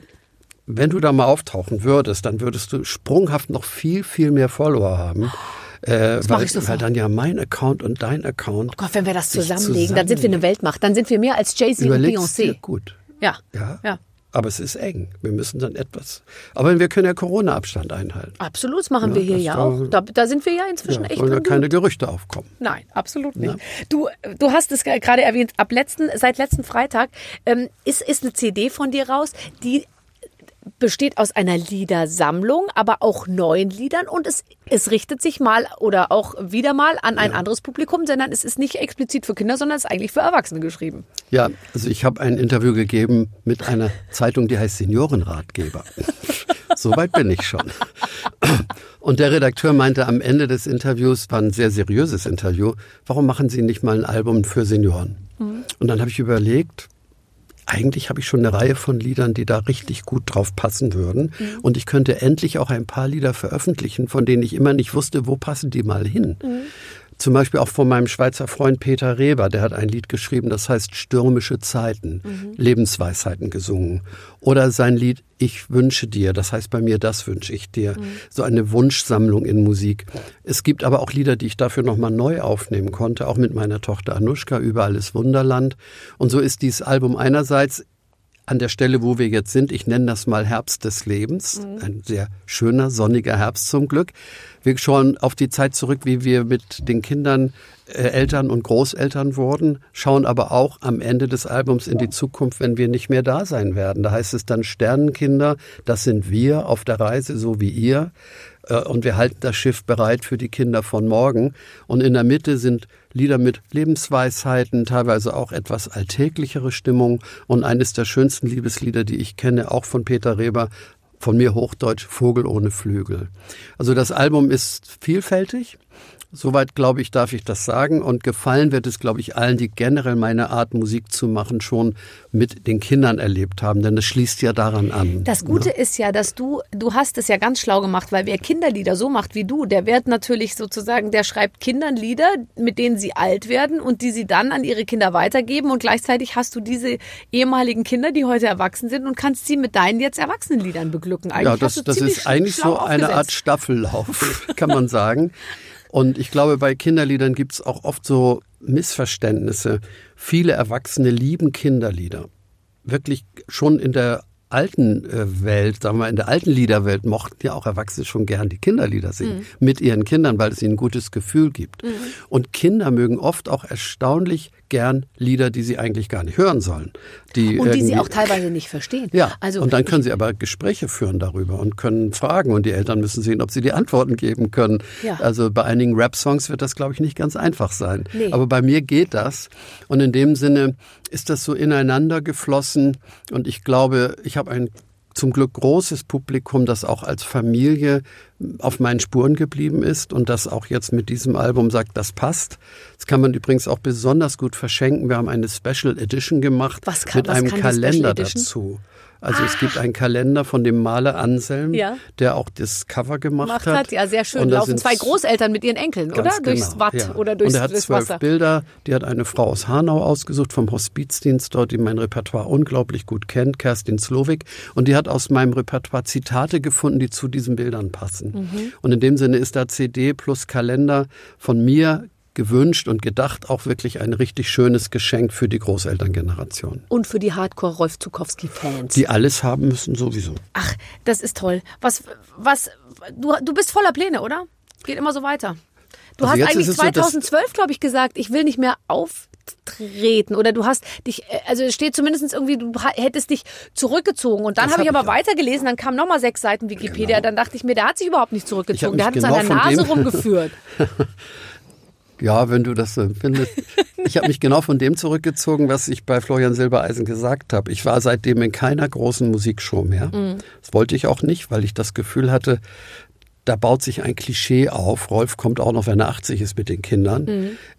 wenn du da mal auftauchen würdest, dann würdest du sprunghaft noch viel, viel mehr Follower haben. Äh, das weil, ich weil dann ja mein Account und dein Account. Oh Gott, wenn wir das zusammenlegen, zusammenlegen, dann sind wir eine Weltmacht. Dann sind wir mehr als Jay-Z und Beyoncé. Gut. Ja. ja. Ja. Aber es ist eng. Wir müssen dann etwas. Aber wir können ja Corona-Abstand einhalten. Absolut, das machen ja, wir hier ja auch. Da, da, sind wir ja inzwischen ja, echt. Wollen keine Gerüchte aufkommen. Nein, absolut nicht. Du, du hast es gerade erwähnt, ab letzten, seit letzten Freitag ähm, ist, ist eine CD von dir raus, die besteht aus einer Liedersammlung, aber auch neuen Liedern und es, es richtet sich mal oder auch wieder mal an ein ja. anderes Publikum, sondern es ist nicht explizit für Kinder, sondern es ist eigentlich für Erwachsene geschrieben. Ja, also ich habe ein Interview gegeben mit einer Zeitung, die heißt Seniorenratgeber. Soweit bin ich schon. Und der Redakteur meinte am Ende des Interviews, war ein sehr seriöses Interview, warum machen Sie nicht mal ein Album für Senioren? Mhm. Und dann habe ich überlegt, eigentlich habe ich schon eine Reihe von Liedern, die da richtig gut drauf passen würden. Mhm. Und ich könnte endlich auch ein paar Lieder veröffentlichen, von denen ich immer nicht wusste, wo passen die mal hin. Mhm. Zum Beispiel auch von meinem Schweizer Freund Peter Reber, der hat ein Lied geschrieben, das heißt Stürmische Zeiten, mhm. Lebensweisheiten gesungen. Oder sein Lied Ich wünsche dir, das heißt bei mir, das wünsche ich dir. Mhm. So eine Wunschsammlung in Musik. Es gibt aber auch Lieder, die ich dafür nochmal neu aufnehmen konnte, auch mit meiner Tochter Anushka, Überall ist Wunderland. Und so ist dieses Album einerseits an der Stelle, wo wir jetzt sind, ich nenne das mal Herbst des Lebens, mhm. ein sehr schöner, sonniger Herbst zum Glück. Wir schauen auf die Zeit zurück, wie wir mit den Kindern äh, Eltern und Großeltern wurden, schauen aber auch am Ende des Albums in die Zukunft, wenn wir nicht mehr da sein werden. Da heißt es dann Sternenkinder, das sind wir auf der Reise, so wie ihr. Äh, und wir halten das Schiff bereit für die Kinder von morgen. Und in der Mitte sind Lieder mit Lebensweisheiten, teilweise auch etwas alltäglichere Stimmung. Und eines der schönsten Liebeslieder, die ich kenne, auch von Peter Reber, von mir Hochdeutsch, Vogel ohne Flügel. Also das Album ist vielfältig. Soweit, glaube ich, darf ich das sagen. Und gefallen wird es, glaube ich, allen, die generell meine Art, Musik zu machen, schon mit den Kindern erlebt haben. Denn es schließt ja daran an. Das Gute ja. ist ja, dass du, du hast es ja ganz schlau gemacht, weil wer Kinderlieder so macht wie du, der wird natürlich sozusagen, der schreibt Kindern Lieder, mit denen sie alt werden und die sie dann an ihre Kinder weitergeben. Und gleichzeitig hast du diese ehemaligen Kinder, die heute erwachsen sind und kannst sie mit deinen jetzt Erwachsenenliedern beglücken. Eigentlich ja, das, das ist eigentlich so eine Art Staffellauf, kann man sagen. Und ich glaube, bei Kinderliedern gibt es auch oft so Missverständnisse. Viele Erwachsene lieben Kinderlieder. Wirklich schon in der alten äh, Welt, sagen wir in der alten Liederwelt, mochten ja auch Erwachsene schon gern die Kinderlieder singen mhm. mit ihren Kindern, weil es ihnen ein gutes Gefühl gibt. Mhm. Und Kinder mögen oft auch erstaunlich gern Lieder, die sie eigentlich gar nicht hören sollen. Die und die sie auch teilweise nicht verstehen. Ja, also, und dann können sie aber Gespräche führen darüber und können fragen und die Eltern müssen sehen, ob sie die Antworten geben können. Ja. Also bei einigen Rap-Songs wird das, glaube ich, nicht ganz einfach sein. Nee. Aber bei mir geht das und in dem Sinne ist das so ineinander geflossen und ich glaube, ich habe ein zum Glück großes Publikum, das auch als Familie auf meinen Spuren geblieben ist und das auch jetzt mit diesem Album sagt, das passt. Das kann man übrigens auch besonders gut verschenken. Wir haben eine Special Edition gemacht Was kann- mit einem Kalender dazu. Also es gibt einen Kalender von dem Maler Anselm, Ja. der auch das Cover gemacht, Gemacht hat. Ja, sehr schön. Und da Laufen zwei Großeltern mit ihren Enkeln, oder? Ganz Durchs genau, Watt ja. oder durchs, Und er hat zwölf Wasser. Bilder. Die hat eine Frau aus Hanau ausgesucht vom Hospizdienst dort, die mein Repertoire unglaublich gut kennt, Kerstin Slowik. Und die hat aus meinem Repertoire Zitate gefunden, die zu diesen Bildern passen. Mhm. Und in dem Sinne ist da CD plus Kalender von mir gewünscht und gedacht auch wirklich ein richtig schönes Geschenk für die Großelterngeneration. Und für die Hardcore-Rolf Zukowski-Fans. Die alles haben müssen sowieso. Ach, das ist toll. Was, was, du, du bist voller Pläne, oder? Geht immer so weiter. Du Also hast eigentlich ist es so, dass- 2012, glaube ich, gesagt, ich will nicht mehr auftreten. Oder du hast dich, äh, also es steht zumindest irgendwie, du hättest dich zurückgezogen. Und dann habe ich hab aber ich auch. weitergelesen, dann kamen nochmal sechs Seiten Wikipedia. Dann dachte ich mir, der hat sich überhaupt nicht zurückgezogen. Der hat mich uns an der genau Nase rumgeführt. Ja, wenn du das so empfindest. Ich habe mich genau von dem zurückgezogen, was ich bei Florian Silbereisen gesagt habe. Ich war seitdem in keiner großen Musikshow mehr. Das wollte ich auch nicht, weil ich das Gefühl hatte, da baut sich ein Klischee auf. Rolf kommt auch noch, wenn er 80 ist mit den Kindern.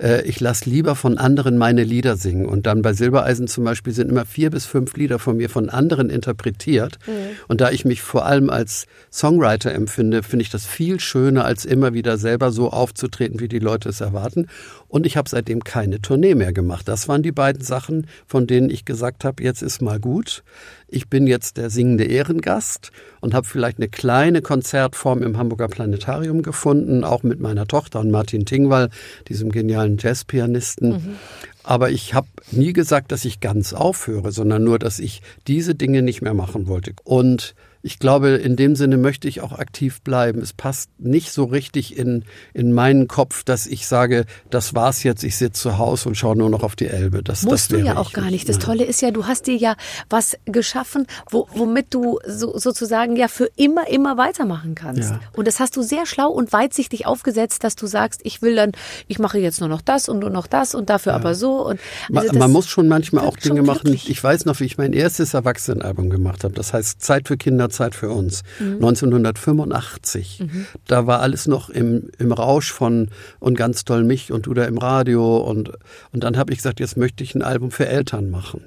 Äh, ich lasse lieber von anderen meine Lieder singen. Und dann bei Silbereisen zum Beispiel sind immer vier bis fünf Lieder von mir von anderen interpretiert. Und da ich mich vor allem als Songwriter empfinde, finde ich das viel schöner, als immer wieder selber so aufzutreten, wie die Leute es erwarten. Und ich habe seitdem keine Tournee mehr gemacht. Das waren die beiden Sachen, von denen ich gesagt habe, jetzt ist mal gut. Ich bin jetzt der singende Ehrengast und habe vielleicht eine kleine Konzertform im Hamburger Planetarium gefunden, auch mit meiner Tochter und Martin Tingwall, diesem genialen Jazzpianisten. Aber ich habe nie gesagt, dass ich ganz aufhöre, sondern nur, dass ich diese Dinge nicht mehr machen wollte. Und ich glaube, in dem Sinne möchte ich auch aktiv bleiben. Es passt nicht so richtig in, in meinen Kopf, dass ich sage, das war's jetzt, ich sitze zu Hause und schaue nur noch auf die Elbe. Das, Musst das du ja auch gar nicht. Das. Tolle ist ja, du hast dir ja was geschaffen, wo, womit du so, sozusagen ja für immer, immer weitermachen kannst. Ja. Und das hast du sehr schlau und weitsichtig aufgesetzt, dass du sagst, ich will dann, ich mache jetzt nur noch das und nur noch das und dafür aber so. Und also das man muss schon manchmal auch Dinge machen. Ich weiß noch, wie ich mein erstes Erwachsenenalbum gemacht habe. Das heißt Zeit für Kinder, Zeit für uns. Mhm. 1985. Da war alles noch im, im Rausch von und ganz toll mich und du da im Radio. Und, und dann habe ich gesagt, jetzt möchte ich ein Album für Eltern machen.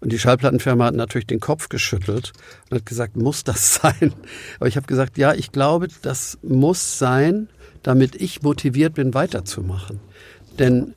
Und die Schallplattenfirma hat natürlich den Kopf geschüttelt und hat gesagt, muss das sein? Aber ich habe gesagt, ja, ich glaube, das muss sein, damit ich motiviert bin, weiterzumachen. Denn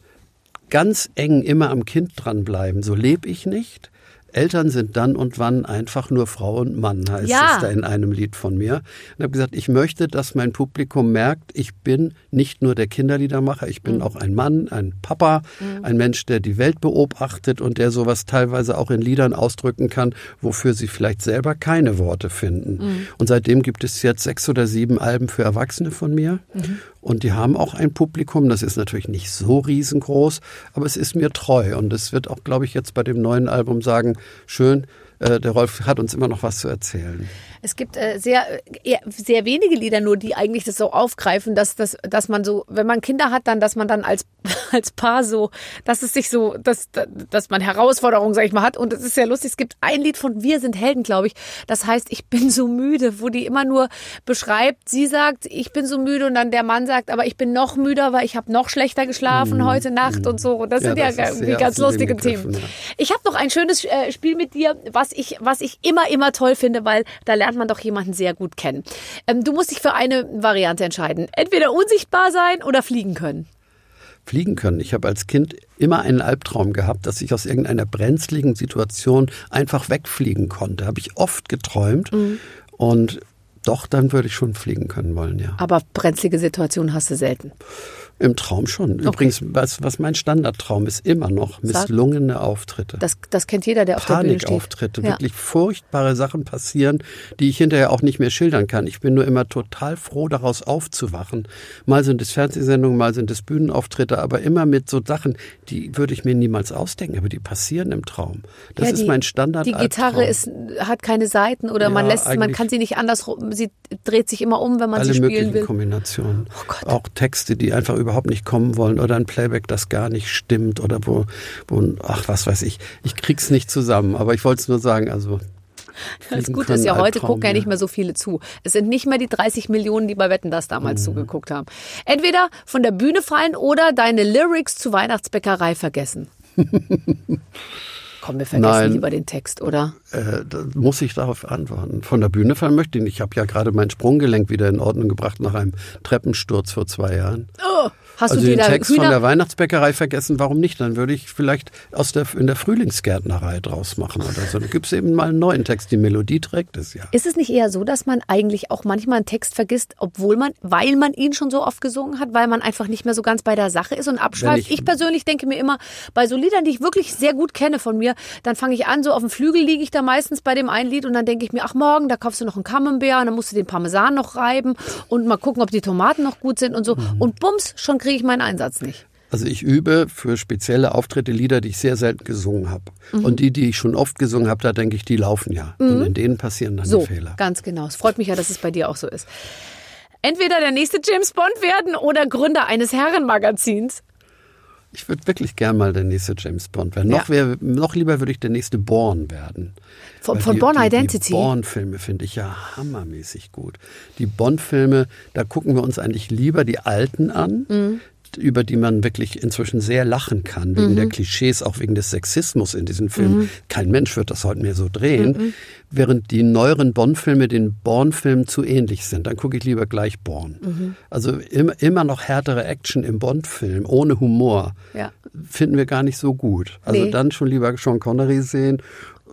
ganz eng immer am Kind dranbleiben, so lebe ich nicht. Eltern sind dann und wann einfach nur Frau und Mann, heißt Ja. es da in einem Lied von mir. Und habe gesagt, ich möchte, dass mein Publikum merkt, ich bin nicht nur der Kinderliedermacher, ich Mhm. bin auch ein Mann, ein Papa, ein Mensch, der die Welt beobachtet und der sowas teilweise auch in Liedern ausdrücken kann, wofür sie vielleicht selber keine Worte finden. Mhm. Und seitdem gibt es jetzt sechs oder sieben Alben für Erwachsene von mir. Mhm. Und die haben auch ein Publikum, das ist natürlich nicht so riesengroß, aber es ist mir treu. Und es wird auch, glaube ich, jetzt bei dem neuen Album sagen, schön, äh, der Rolf hat uns immer noch was zu erzählen. Es gibt äh, sehr, äh, sehr wenige Lieder nur, die eigentlich das so aufgreifen, dass, dass, dass man so, wenn man Kinder hat, dann, dass man dann als, als Paar so, dass es sich so, dass, dass man Herausforderungen, sag ich mal, hat. Und es ist sehr lustig. Es gibt ein Lied von Wir sind Helden, glaube ich. Das heißt, ich bin so müde, wo die immer nur beschreibt, sie sagt, ich bin so müde und dann der Mann sagt, aber ich bin noch müder, weil ich habe noch schlechter geschlafen heute Nacht und so. Und das Ja, sind ja, das ist irgendwie ganz lustige Themen. ja. Ich habe noch ein schönes äh, Spiel mit dir, was ich, was ich immer, immer toll finde, weil da lernt man doch jemanden sehr gut kennen. Ähm, du musst dich für eine Variante entscheiden. Entweder unsichtbar sein oder fliegen können. Fliegen können. Ich habe als Kind immer einen Albtraum gehabt, dass ich aus irgendeiner brenzligen Situation einfach wegfliegen konnte. Habe ich oft geträumt. Mhm. Und doch, dann würde ich schon fliegen können wollen, ja. Aber brenzlige Situationen hast du selten. Im Traum schon. Übrigens, was, was mein Standardtraum ist, immer noch misslungene Auftritte. Das, das kennt jeder, der auf der Bühne steht. Panikauftritte, Ja. wirklich furchtbare Sachen passieren, die ich hinterher auch nicht mehr schildern kann. Ich bin nur immer total froh, daraus aufzuwachen. Mal sind es Fernsehsendungen, mal sind es Bühnenauftritte, aber immer mit so Sachen, die würde ich mir niemals ausdenken, aber die passieren im Traum. Das Ja, ist die- mein Standard. Die Gitarre ist, hat keine Seiten oder man Ja, lässt, man kann sie nicht andersrum, sie dreht sich immer um, wenn man alle sie spielen möglichen will. Kombinationen. Oh Gott. Auch Texte, die einfach überhaupt nicht kommen wollen oder ein Playback, das gar nicht stimmt oder wo, wo ach was weiß ich. Ich krieg's nicht zusammen, aber ich wollte es nur sagen, also Das Gute ist ja, heute gucken ja nicht mehr so viele zu. Es sind nicht mehr die 30 Millionen, die bei Wetten das damals mhm. zugeguckt haben. Entweder von der Bühne fallen oder deine Lyrics zu Weihnachtsbäckerei vergessen. Komm, wir vergessen Nein, lieber den Text, oder? Äh, muss ich darauf antworten. Von der Bühne fallen möchte ich nicht. Ich habe ja gerade mein Sprunggelenk wieder in Ordnung gebracht nach einem Treppensturz vor zwei Jahren. Oh. Hast also du den Text Hühner? von der Weihnachtsbäckerei vergessen, warum nicht? Dann würde ich vielleicht aus der, in der Frühlingsgärtnerei draus machen oder so. Dann gibt es eben mal einen neuen Text. Die Melodie trägt es ja. Ist es nicht eher so, dass man eigentlich auch manchmal einen Text vergisst, obwohl man, weil man ihn schon so oft gesungen hat, weil man einfach nicht mehr so ganz bei der Sache ist und abschweift? Ich, ich, persönlich denke mir immer, bei so Liedern, die ich wirklich sehr gut kenne von mir, dann fange ich an, so auf dem Flügel liege ich da meistens bei dem einen Lied und dann denke ich mir, ach morgen, da kaufst du noch einen Camembert und dann musst du den Parmesan noch reiben und mal gucken, ob die Tomaten noch gut sind und so. Mhm. Und bums, schon kriege ich meinen Einsatz nicht. Also ich übe für spezielle Auftritte Lieder, die ich sehr selten gesungen habe. Mhm. Und die, die ich schon oft gesungen habe, da denke ich, die laufen ja. Mhm. Und in denen passieren dann so, Fehler. Ganz genau. Es freut mich ja, dass es bei dir auch so ist. Entweder der nächste James Bond werden oder Gründer eines Herrenmagazins. Ich würde wirklich gern mal der nächste James Bond werden. Ja. Noch, wär, noch lieber würde ich der nächste Born werden. Von, von die, Born die, Identity? Die Born-Filme finde ich ja hammermäßig gut. Die Bond-Filme, da gucken wir uns eigentlich lieber die alten an, mhm über die man wirklich inzwischen sehr lachen kann, wegen mhm. der Klischees, auch wegen des Sexismus in diesen Filmen. Mhm. Kein Mensch wird das heute mehr so drehen. Mhm. Während die neueren Bond-Filme den Born-Filmen zu ähnlich sind. Dann gucke ich lieber gleich Born. Mhm. Also immer, immer noch härtere Action im Bond-Film, ohne Humor, ja. finden wir gar nicht so gut. Also nee. dann schon lieber Sean Connery sehen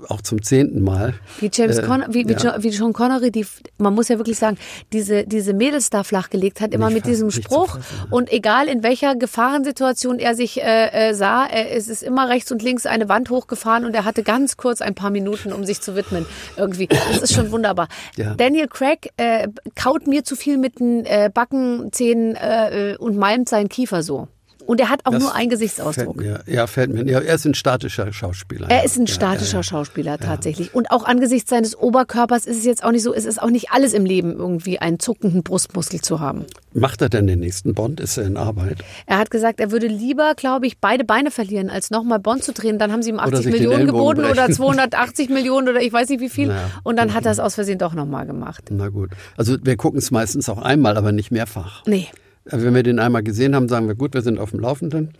auch zum zehnten Mal. Wie James äh, Con wie, wie, ja. wie John Connery, die, man muss ja wirklich sagen, diese, diese Mädels da flachgelegt hat, immer nicht mit diesem Spruch. Fassen, Und egal in welcher Gefahrensituation er sich äh, äh, sah, er, es ist immer rechts und links eine Wand hochgefahren und er hatte ganz kurz ein paar Minuten, um sich zu widmen. Irgendwie. Das ist schon wunderbar. Ja. Daniel Craig äh, kaut mir zu viel mit den äh, Backenzähnen äh, und malmt seinen Kiefer so. Und er hat auch das nur einen Gesichtsausdruck. Fällt mir, ja, fällt mir. Ja, er ist ein statischer Schauspieler. Er ist ein statischer ja, Schauspieler tatsächlich. Und auch angesichts seines Oberkörpers ist es jetzt auch nicht so, es ist auch nicht alles im Leben irgendwie einen zuckenden Brustmuskel zu haben. Macht er denn den nächsten Bond? Ist er in Arbeit? Er hat gesagt, er würde lieber, glaube ich, beide Beine verlieren, als nochmal Bond zu drehen. Dann haben sie ihm 80 Millionen geboten brechen. oder 280 Millionen oder ich weiß nicht wie viel. Naja. Und dann hat er es aus Versehen doch nochmal gemacht. Na gut. Also wir gucken es meistens auch einmal, aber nicht mehrfach. Nee. Wenn wir den einmal gesehen haben, sagen wir, gut, wir sind auf dem Laufenden.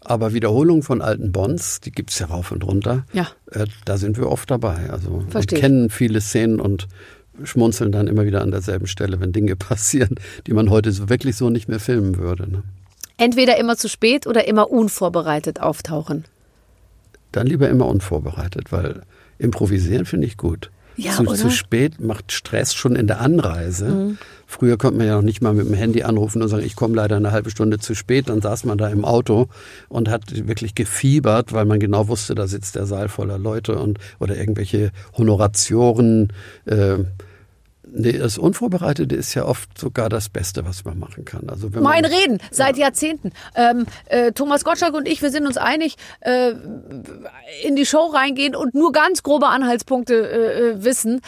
Aber Wiederholungen von alten Bonds, die gibt es ja rauf und runter. Ja. Äh, da sind wir oft dabei. Also wir kennen viele Szenen und schmunzeln dann immer wieder an derselben Stelle, wenn Dinge passieren, die man heute so wirklich so nicht mehr filmen würde. Ne? Entweder immer zu spät oder immer unvorbereitet auftauchen. Dann lieber immer unvorbereitet, weil improvisieren finde ich gut. Ja, zu, zu, spät macht Stress schon in der Anreise. Mhm. Früher konnte man ja noch nicht mal mit dem Handy anrufen und sagen, ich komme leider eine halbe Stunde zu spät. Dann saß man da im Auto und hat wirklich gefiebert, weil man genau wusste, da sitzt der Saal voller Leute und oder irgendwelche Honoratioren. Äh, Nee, das Unvorbereitete ist ja oft sogar das Beste, was man machen kann. Also wenn mein Reden seit ja. Jahrzehnten. Ähm, äh, Thomas Gottschalk und ich, wir sind uns einig, äh, in die Show reingehen und nur ganz grobe Anhaltspunkte äh, äh wissen,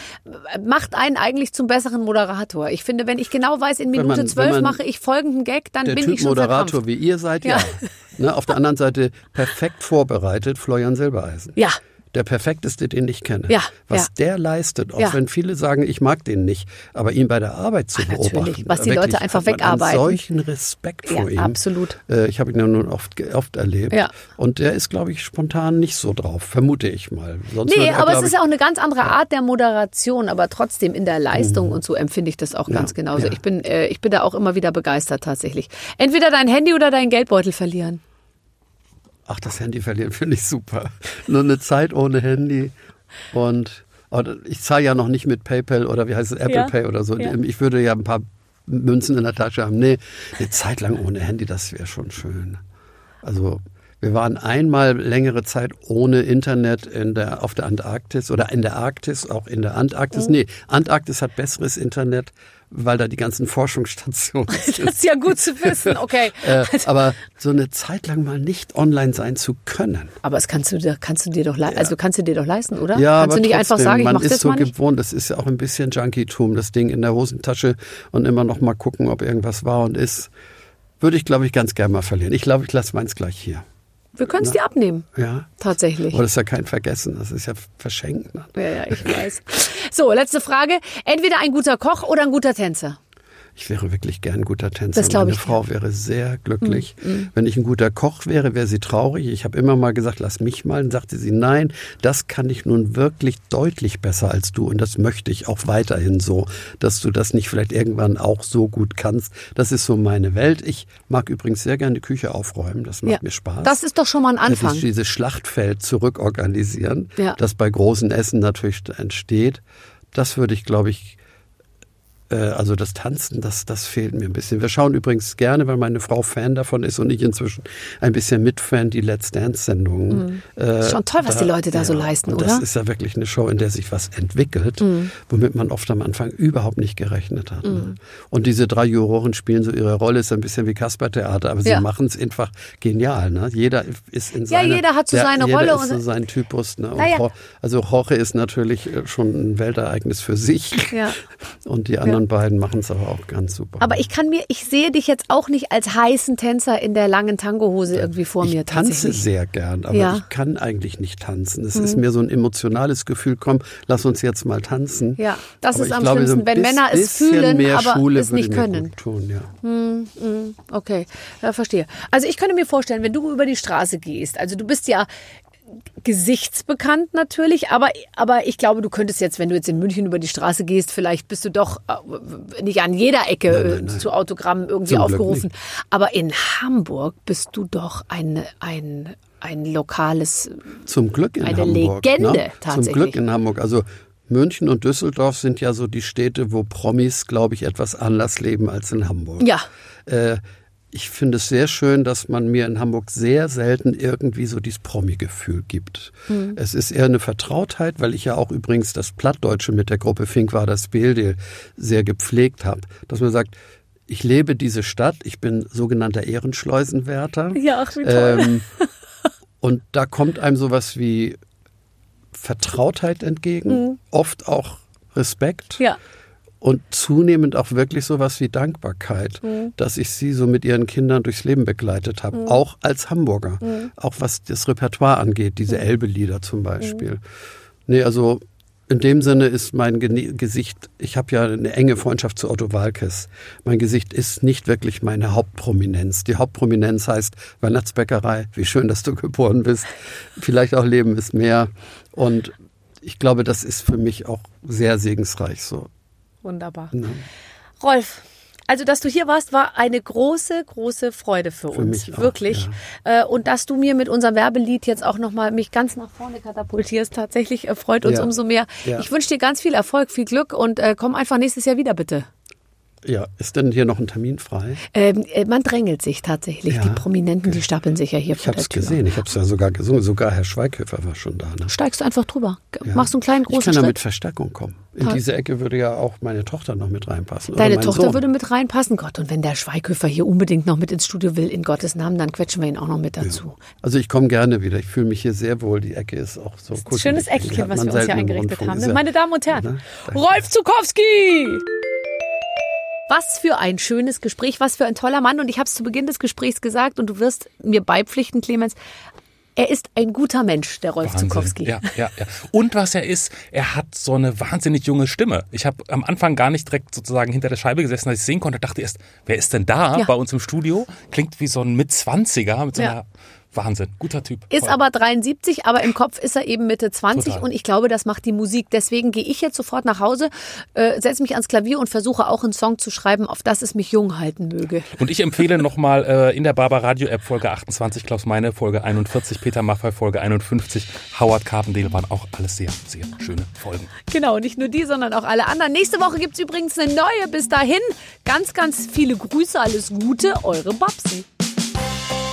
macht einen eigentlich zum besseren Moderator. Ich finde, wenn ich genau weiß, in Minute zwölf mache ich folgenden Gag, dann bin typ ich schon Moderator verkrampft. wie ihr seid, ja. ja. ne, auf der anderen Seite perfekt vorbereitet, Florian Silbereisen. Ja der perfekteste, den ich kenne. Ja, was ja. der leistet, auch ja. wenn viele sagen, ich mag den nicht, aber ihn bei der Arbeit zu Ach, beobachten. Was die Leute einfach wegarbeiten. solchen Respekt vor ihm. Absolut. Äh, ich habe ihn ja nun oft, oft erlebt. Ja. Und der ist, glaube ich, spontan nicht so drauf, vermute ich mal. Sonst nee, er, aber es ist ja auch eine ganz andere Art der Moderation, aber trotzdem in der Leistung mhm. und so empfinde ich das auch ganz genauso. Ich, bin, äh, ich bin da auch immer wieder begeistert tatsächlich. Entweder dein Handy oder dein Geldbeutel verlieren. Ach, das Handy verlieren finde ich super. Nur eine Zeit ohne Handy und ich zahle ja noch nicht mit PayPal oder wie heißt es, Apple ja. Pay oder so. Ja. Ich würde ja ein paar Münzen in der Tasche haben. Nee, eine Zeit lang ohne Handy, das wäre schon schön. Also wir waren einmal längere Zeit ohne Internet in der, auf der Antarktis oder in der Arktis, auch in der Antarktis. Mhm. Nee, Antarktis hat besseres Internet, weil da die ganzen Forschungsstationen sind. Das ist ja gut zu wissen, okay. äh, aber so eine Zeit lang mal nicht online sein zu können. Aber das kannst du dir, kannst du dir doch, ja. also kannst du dir doch leisten, oder? Ja, kannst aber du nicht trotzdem, einfach sagen, ich man mach ist das so mal nicht? gewohnt, das ist ja auch ein bisschen Junkie-Tum, das Ding in der Hosentasche und immer noch mal gucken, ob irgendwas war und ist. Würde ich, glaube ich, ganz gerne mal verlieren. Ich glaube, ich lasse meins gleich hier. Wir können es dir abnehmen. Ja. Tatsächlich. Aber das ist ja kein Vergessen, das ist ja verschenkt. Ne? Ja, ja, ich weiß. So, letzte Frage. Entweder ein guter Koch oder ein guter Tänzer. Ich wäre wirklich gern ein guter Tänzer. Das Meine ich, Frau wäre sehr glücklich. Wenn ich ein guter Koch wäre, wäre sie traurig. Ich habe immer mal gesagt, lass mich mal. Dann sagte sie, nein, das kann ich nun wirklich deutlich besser als du. Und das möchte ich auch weiterhin so, dass du das nicht vielleicht irgendwann auch so gut kannst. Das ist so meine Welt. Ich mag übrigens sehr gerne die Küche aufräumen. Das macht Ja. mir Spaß. Das ist doch schon mal ein Anfang. Dieses, dieses Schlachtfeld zurückorganisieren, Ja. das bei großen Essen natürlich entsteht. Das würde ich, glaube ich, also das Tanzen, das, das fehlt mir ein bisschen. Wir schauen übrigens gerne, weil meine Frau Fan davon ist und ich inzwischen ein bisschen Mitfan, die Let's Dance-Sendungen. Äh, Ist schon toll, was die Leute da so leisten, oder? Mhm. Das ist ja wirklich eine Show, in der sich was entwickelt, womit man oft am Anfang überhaupt nicht gerechnet hat. Ne? Und diese drei Juroren spielen so ihre Rolle, ist ein bisschen wie Kaspertheater, aber sie Ja. machen es einfach genial. Ne? Jeder ist in Ja, seiner, jeder hat so der- seine jeder Rolle Ist so und- sein Typus. Ne? Jo- Also Jorge ist natürlich äh, schon ein Weltereignis für sich. Ja. Und die anderen beiden machen es aber auch ganz super. Aber ich kann mir, ich sehe dich jetzt auch nicht als heißen Tänzer in der langen Tangohose irgendwie vor ich mir. tanze tatsächlich. sehr gern, aber Ja. Mhm. ich kann eigentlich nicht tanzen. Es ist mir so ein emotionales Gefühl, komm, lass uns jetzt mal tanzen. Ja, das Aber ist ich am glaube, so schlimmsten, ein wenn bis- Männer es fühlen, aber Schule es nicht können. Tun, ja. Okay, ja, verstehe. Also ich könnte mir vorstellen, wenn du über die Straße gehst, also du bist ja gesichtsbekannt natürlich, aber, aber ich glaube, du könntest jetzt, wenn du jetzt in München über die Straße gehst, vielleicht bist du doch äh, nicht an jeder Ecke Nein, nein, äh, nein. zu Autogrammen irgendwie Zum aufgerufen. Aber in Hamburg bist du doch ein, ein, ein lokales, Zum Glück in Eine Hamburg. Legende, ne? Zum tatsächlich. Glück in Hamburg. Also München und Düsseldorf sind ja so die Städte, wo Promis, glaube ich, etwas anders leben als in Hamburg. ja, Äh, ich finde es sehr schön, dass man mir in Hamburg sehr selten irgendwie so dieses Promi-Gefühl gibt. Mhm. Es ist eher eine Vertrautheit, weil ich ja auch übrigens das Plattdeutsche mit der Gruppe Fink war das Bilde sehr gepflegt habe. Dass man sagt, ich lebe diese Stadt, ich bin sogenannter Ehrenschleusenwärter. Ja, ach, wie toll. Ähm, und da kommt einem sowas wie Vertrautheit entgegen, oft auch Respekt Mhm. ja. Und zunehmend auch wirklich sowas wie Dankbarkeit, Mhm. dass ich sie so mit ihren Kindern durchs Leben begleitet habe, auch als Hamburger, Mhm. auch was das Repertoire angeht, diese Elbe-Lieder zum Beispiel. Nee, also in dem Sinne ist mein Gene Gesicht, ich habe ja eine enge Freundschaft zu Otto Walkes. Mein Gesicht ist nicht wirklich meine Hauptprominenz. Die Hauptprominenz heißt Weihnachtsbäckerei. Wie schön, dass du geboren bist. Vielleicht auch Leben ist mehr. Und ich glaube, das ist für mich auch sehr segensreich so. Wunderbar. Ne? Rolf, also dass du hier warst, war eine große, große Freude für, Für uns. auch, Wirklich. Äh, Und dass du mir mit unserem Werbelied jetzt auch nochmal mich ganz nach vorne katapultierst, tatsächlich äh, freut uns Ja. umso mehr. Ja. Ich wünsche dir ganz viel Erfolg, viel Glück und äh, komm einfach nächstes Jahr wieder, bitte. Ja, ist denn hier noch ein Termin frei? Ähm, äh, man drängelt sich tatsächlich. Ja, Die Prominenten, die stapeln sich ja hier Ich vor habe der es Tür. gesehen, ich habe es ja sogar gesungen. Sogar Herr Schweighöfer war schon da. Ne? Steigst du einfach drüber. Ja. Machst du einen kleinen Ich großen kann da Schritt. mit Verstärkung kommen. In Toll. diese Ecke würde ja auch meine Tochter noch mit reinpassen. Deine Tochter Sohn. würde mit reinpassen. Gott, und wenn der Schweighöfer hier unbedingt noch mit ins Studio will, in Gottes Namen, dann quetschen wir ihn auch noch mit dazu. Also ich komme gerne wieder. Ich fühle mich hier sehr wohl. Die Ecke ist auch so Ein kuschelig. schönes Eckchen, was wir uns hier eingerichtet haben. Ja- Meine Damen und Herren. Rolf Zukowski! Was für ein schönes Gespräch, was für ein toller Mann. Und ich habe es zu Beginn des Gesprächs gesagt und du wirst mir beipflichten, Clemens. Er ist ein guter Mensch, der Rolf Wahnsinn. Zukowski. Ja, ja, ja. Und was er ist, er hat so eine wahnsinnig junge Stimme. Ich habe am Anfang gar nicht direkt sozusagen hinter der Scheibe gesessen, als ich sehen konnte, dachte erst, wer ist denn da Ja. bei uns im Studio? Klingt wie so ein Mitzwanziger mit so Ja. Wahnsinn, guter Typ. Ist Toll. aber 73, aber im Kopf ist er eben Mitte 20 Total. und ich glaube, das macht die Musik. Deswegen gehe ich jetzt sofort nach Hause, äh, setze mich ans Klavier und versuche auch einen Song zu schreiben, auf das es mich jung halten möge. Und ich empfehle nochmal äh, in der Barber Radio App Folge 28, Klaus Meine Folge 41, Peter Maffay Folge 51, Howard Carpendale waren auch alles sehr, sehr schöne Folgen. Genau, nicht nur die, sondern auch alle anderen. Nächste Woche gibt's übrigens eine neue. Bis dahin, ganz, ganz viele Grüße, alles Gute, eure Babsi.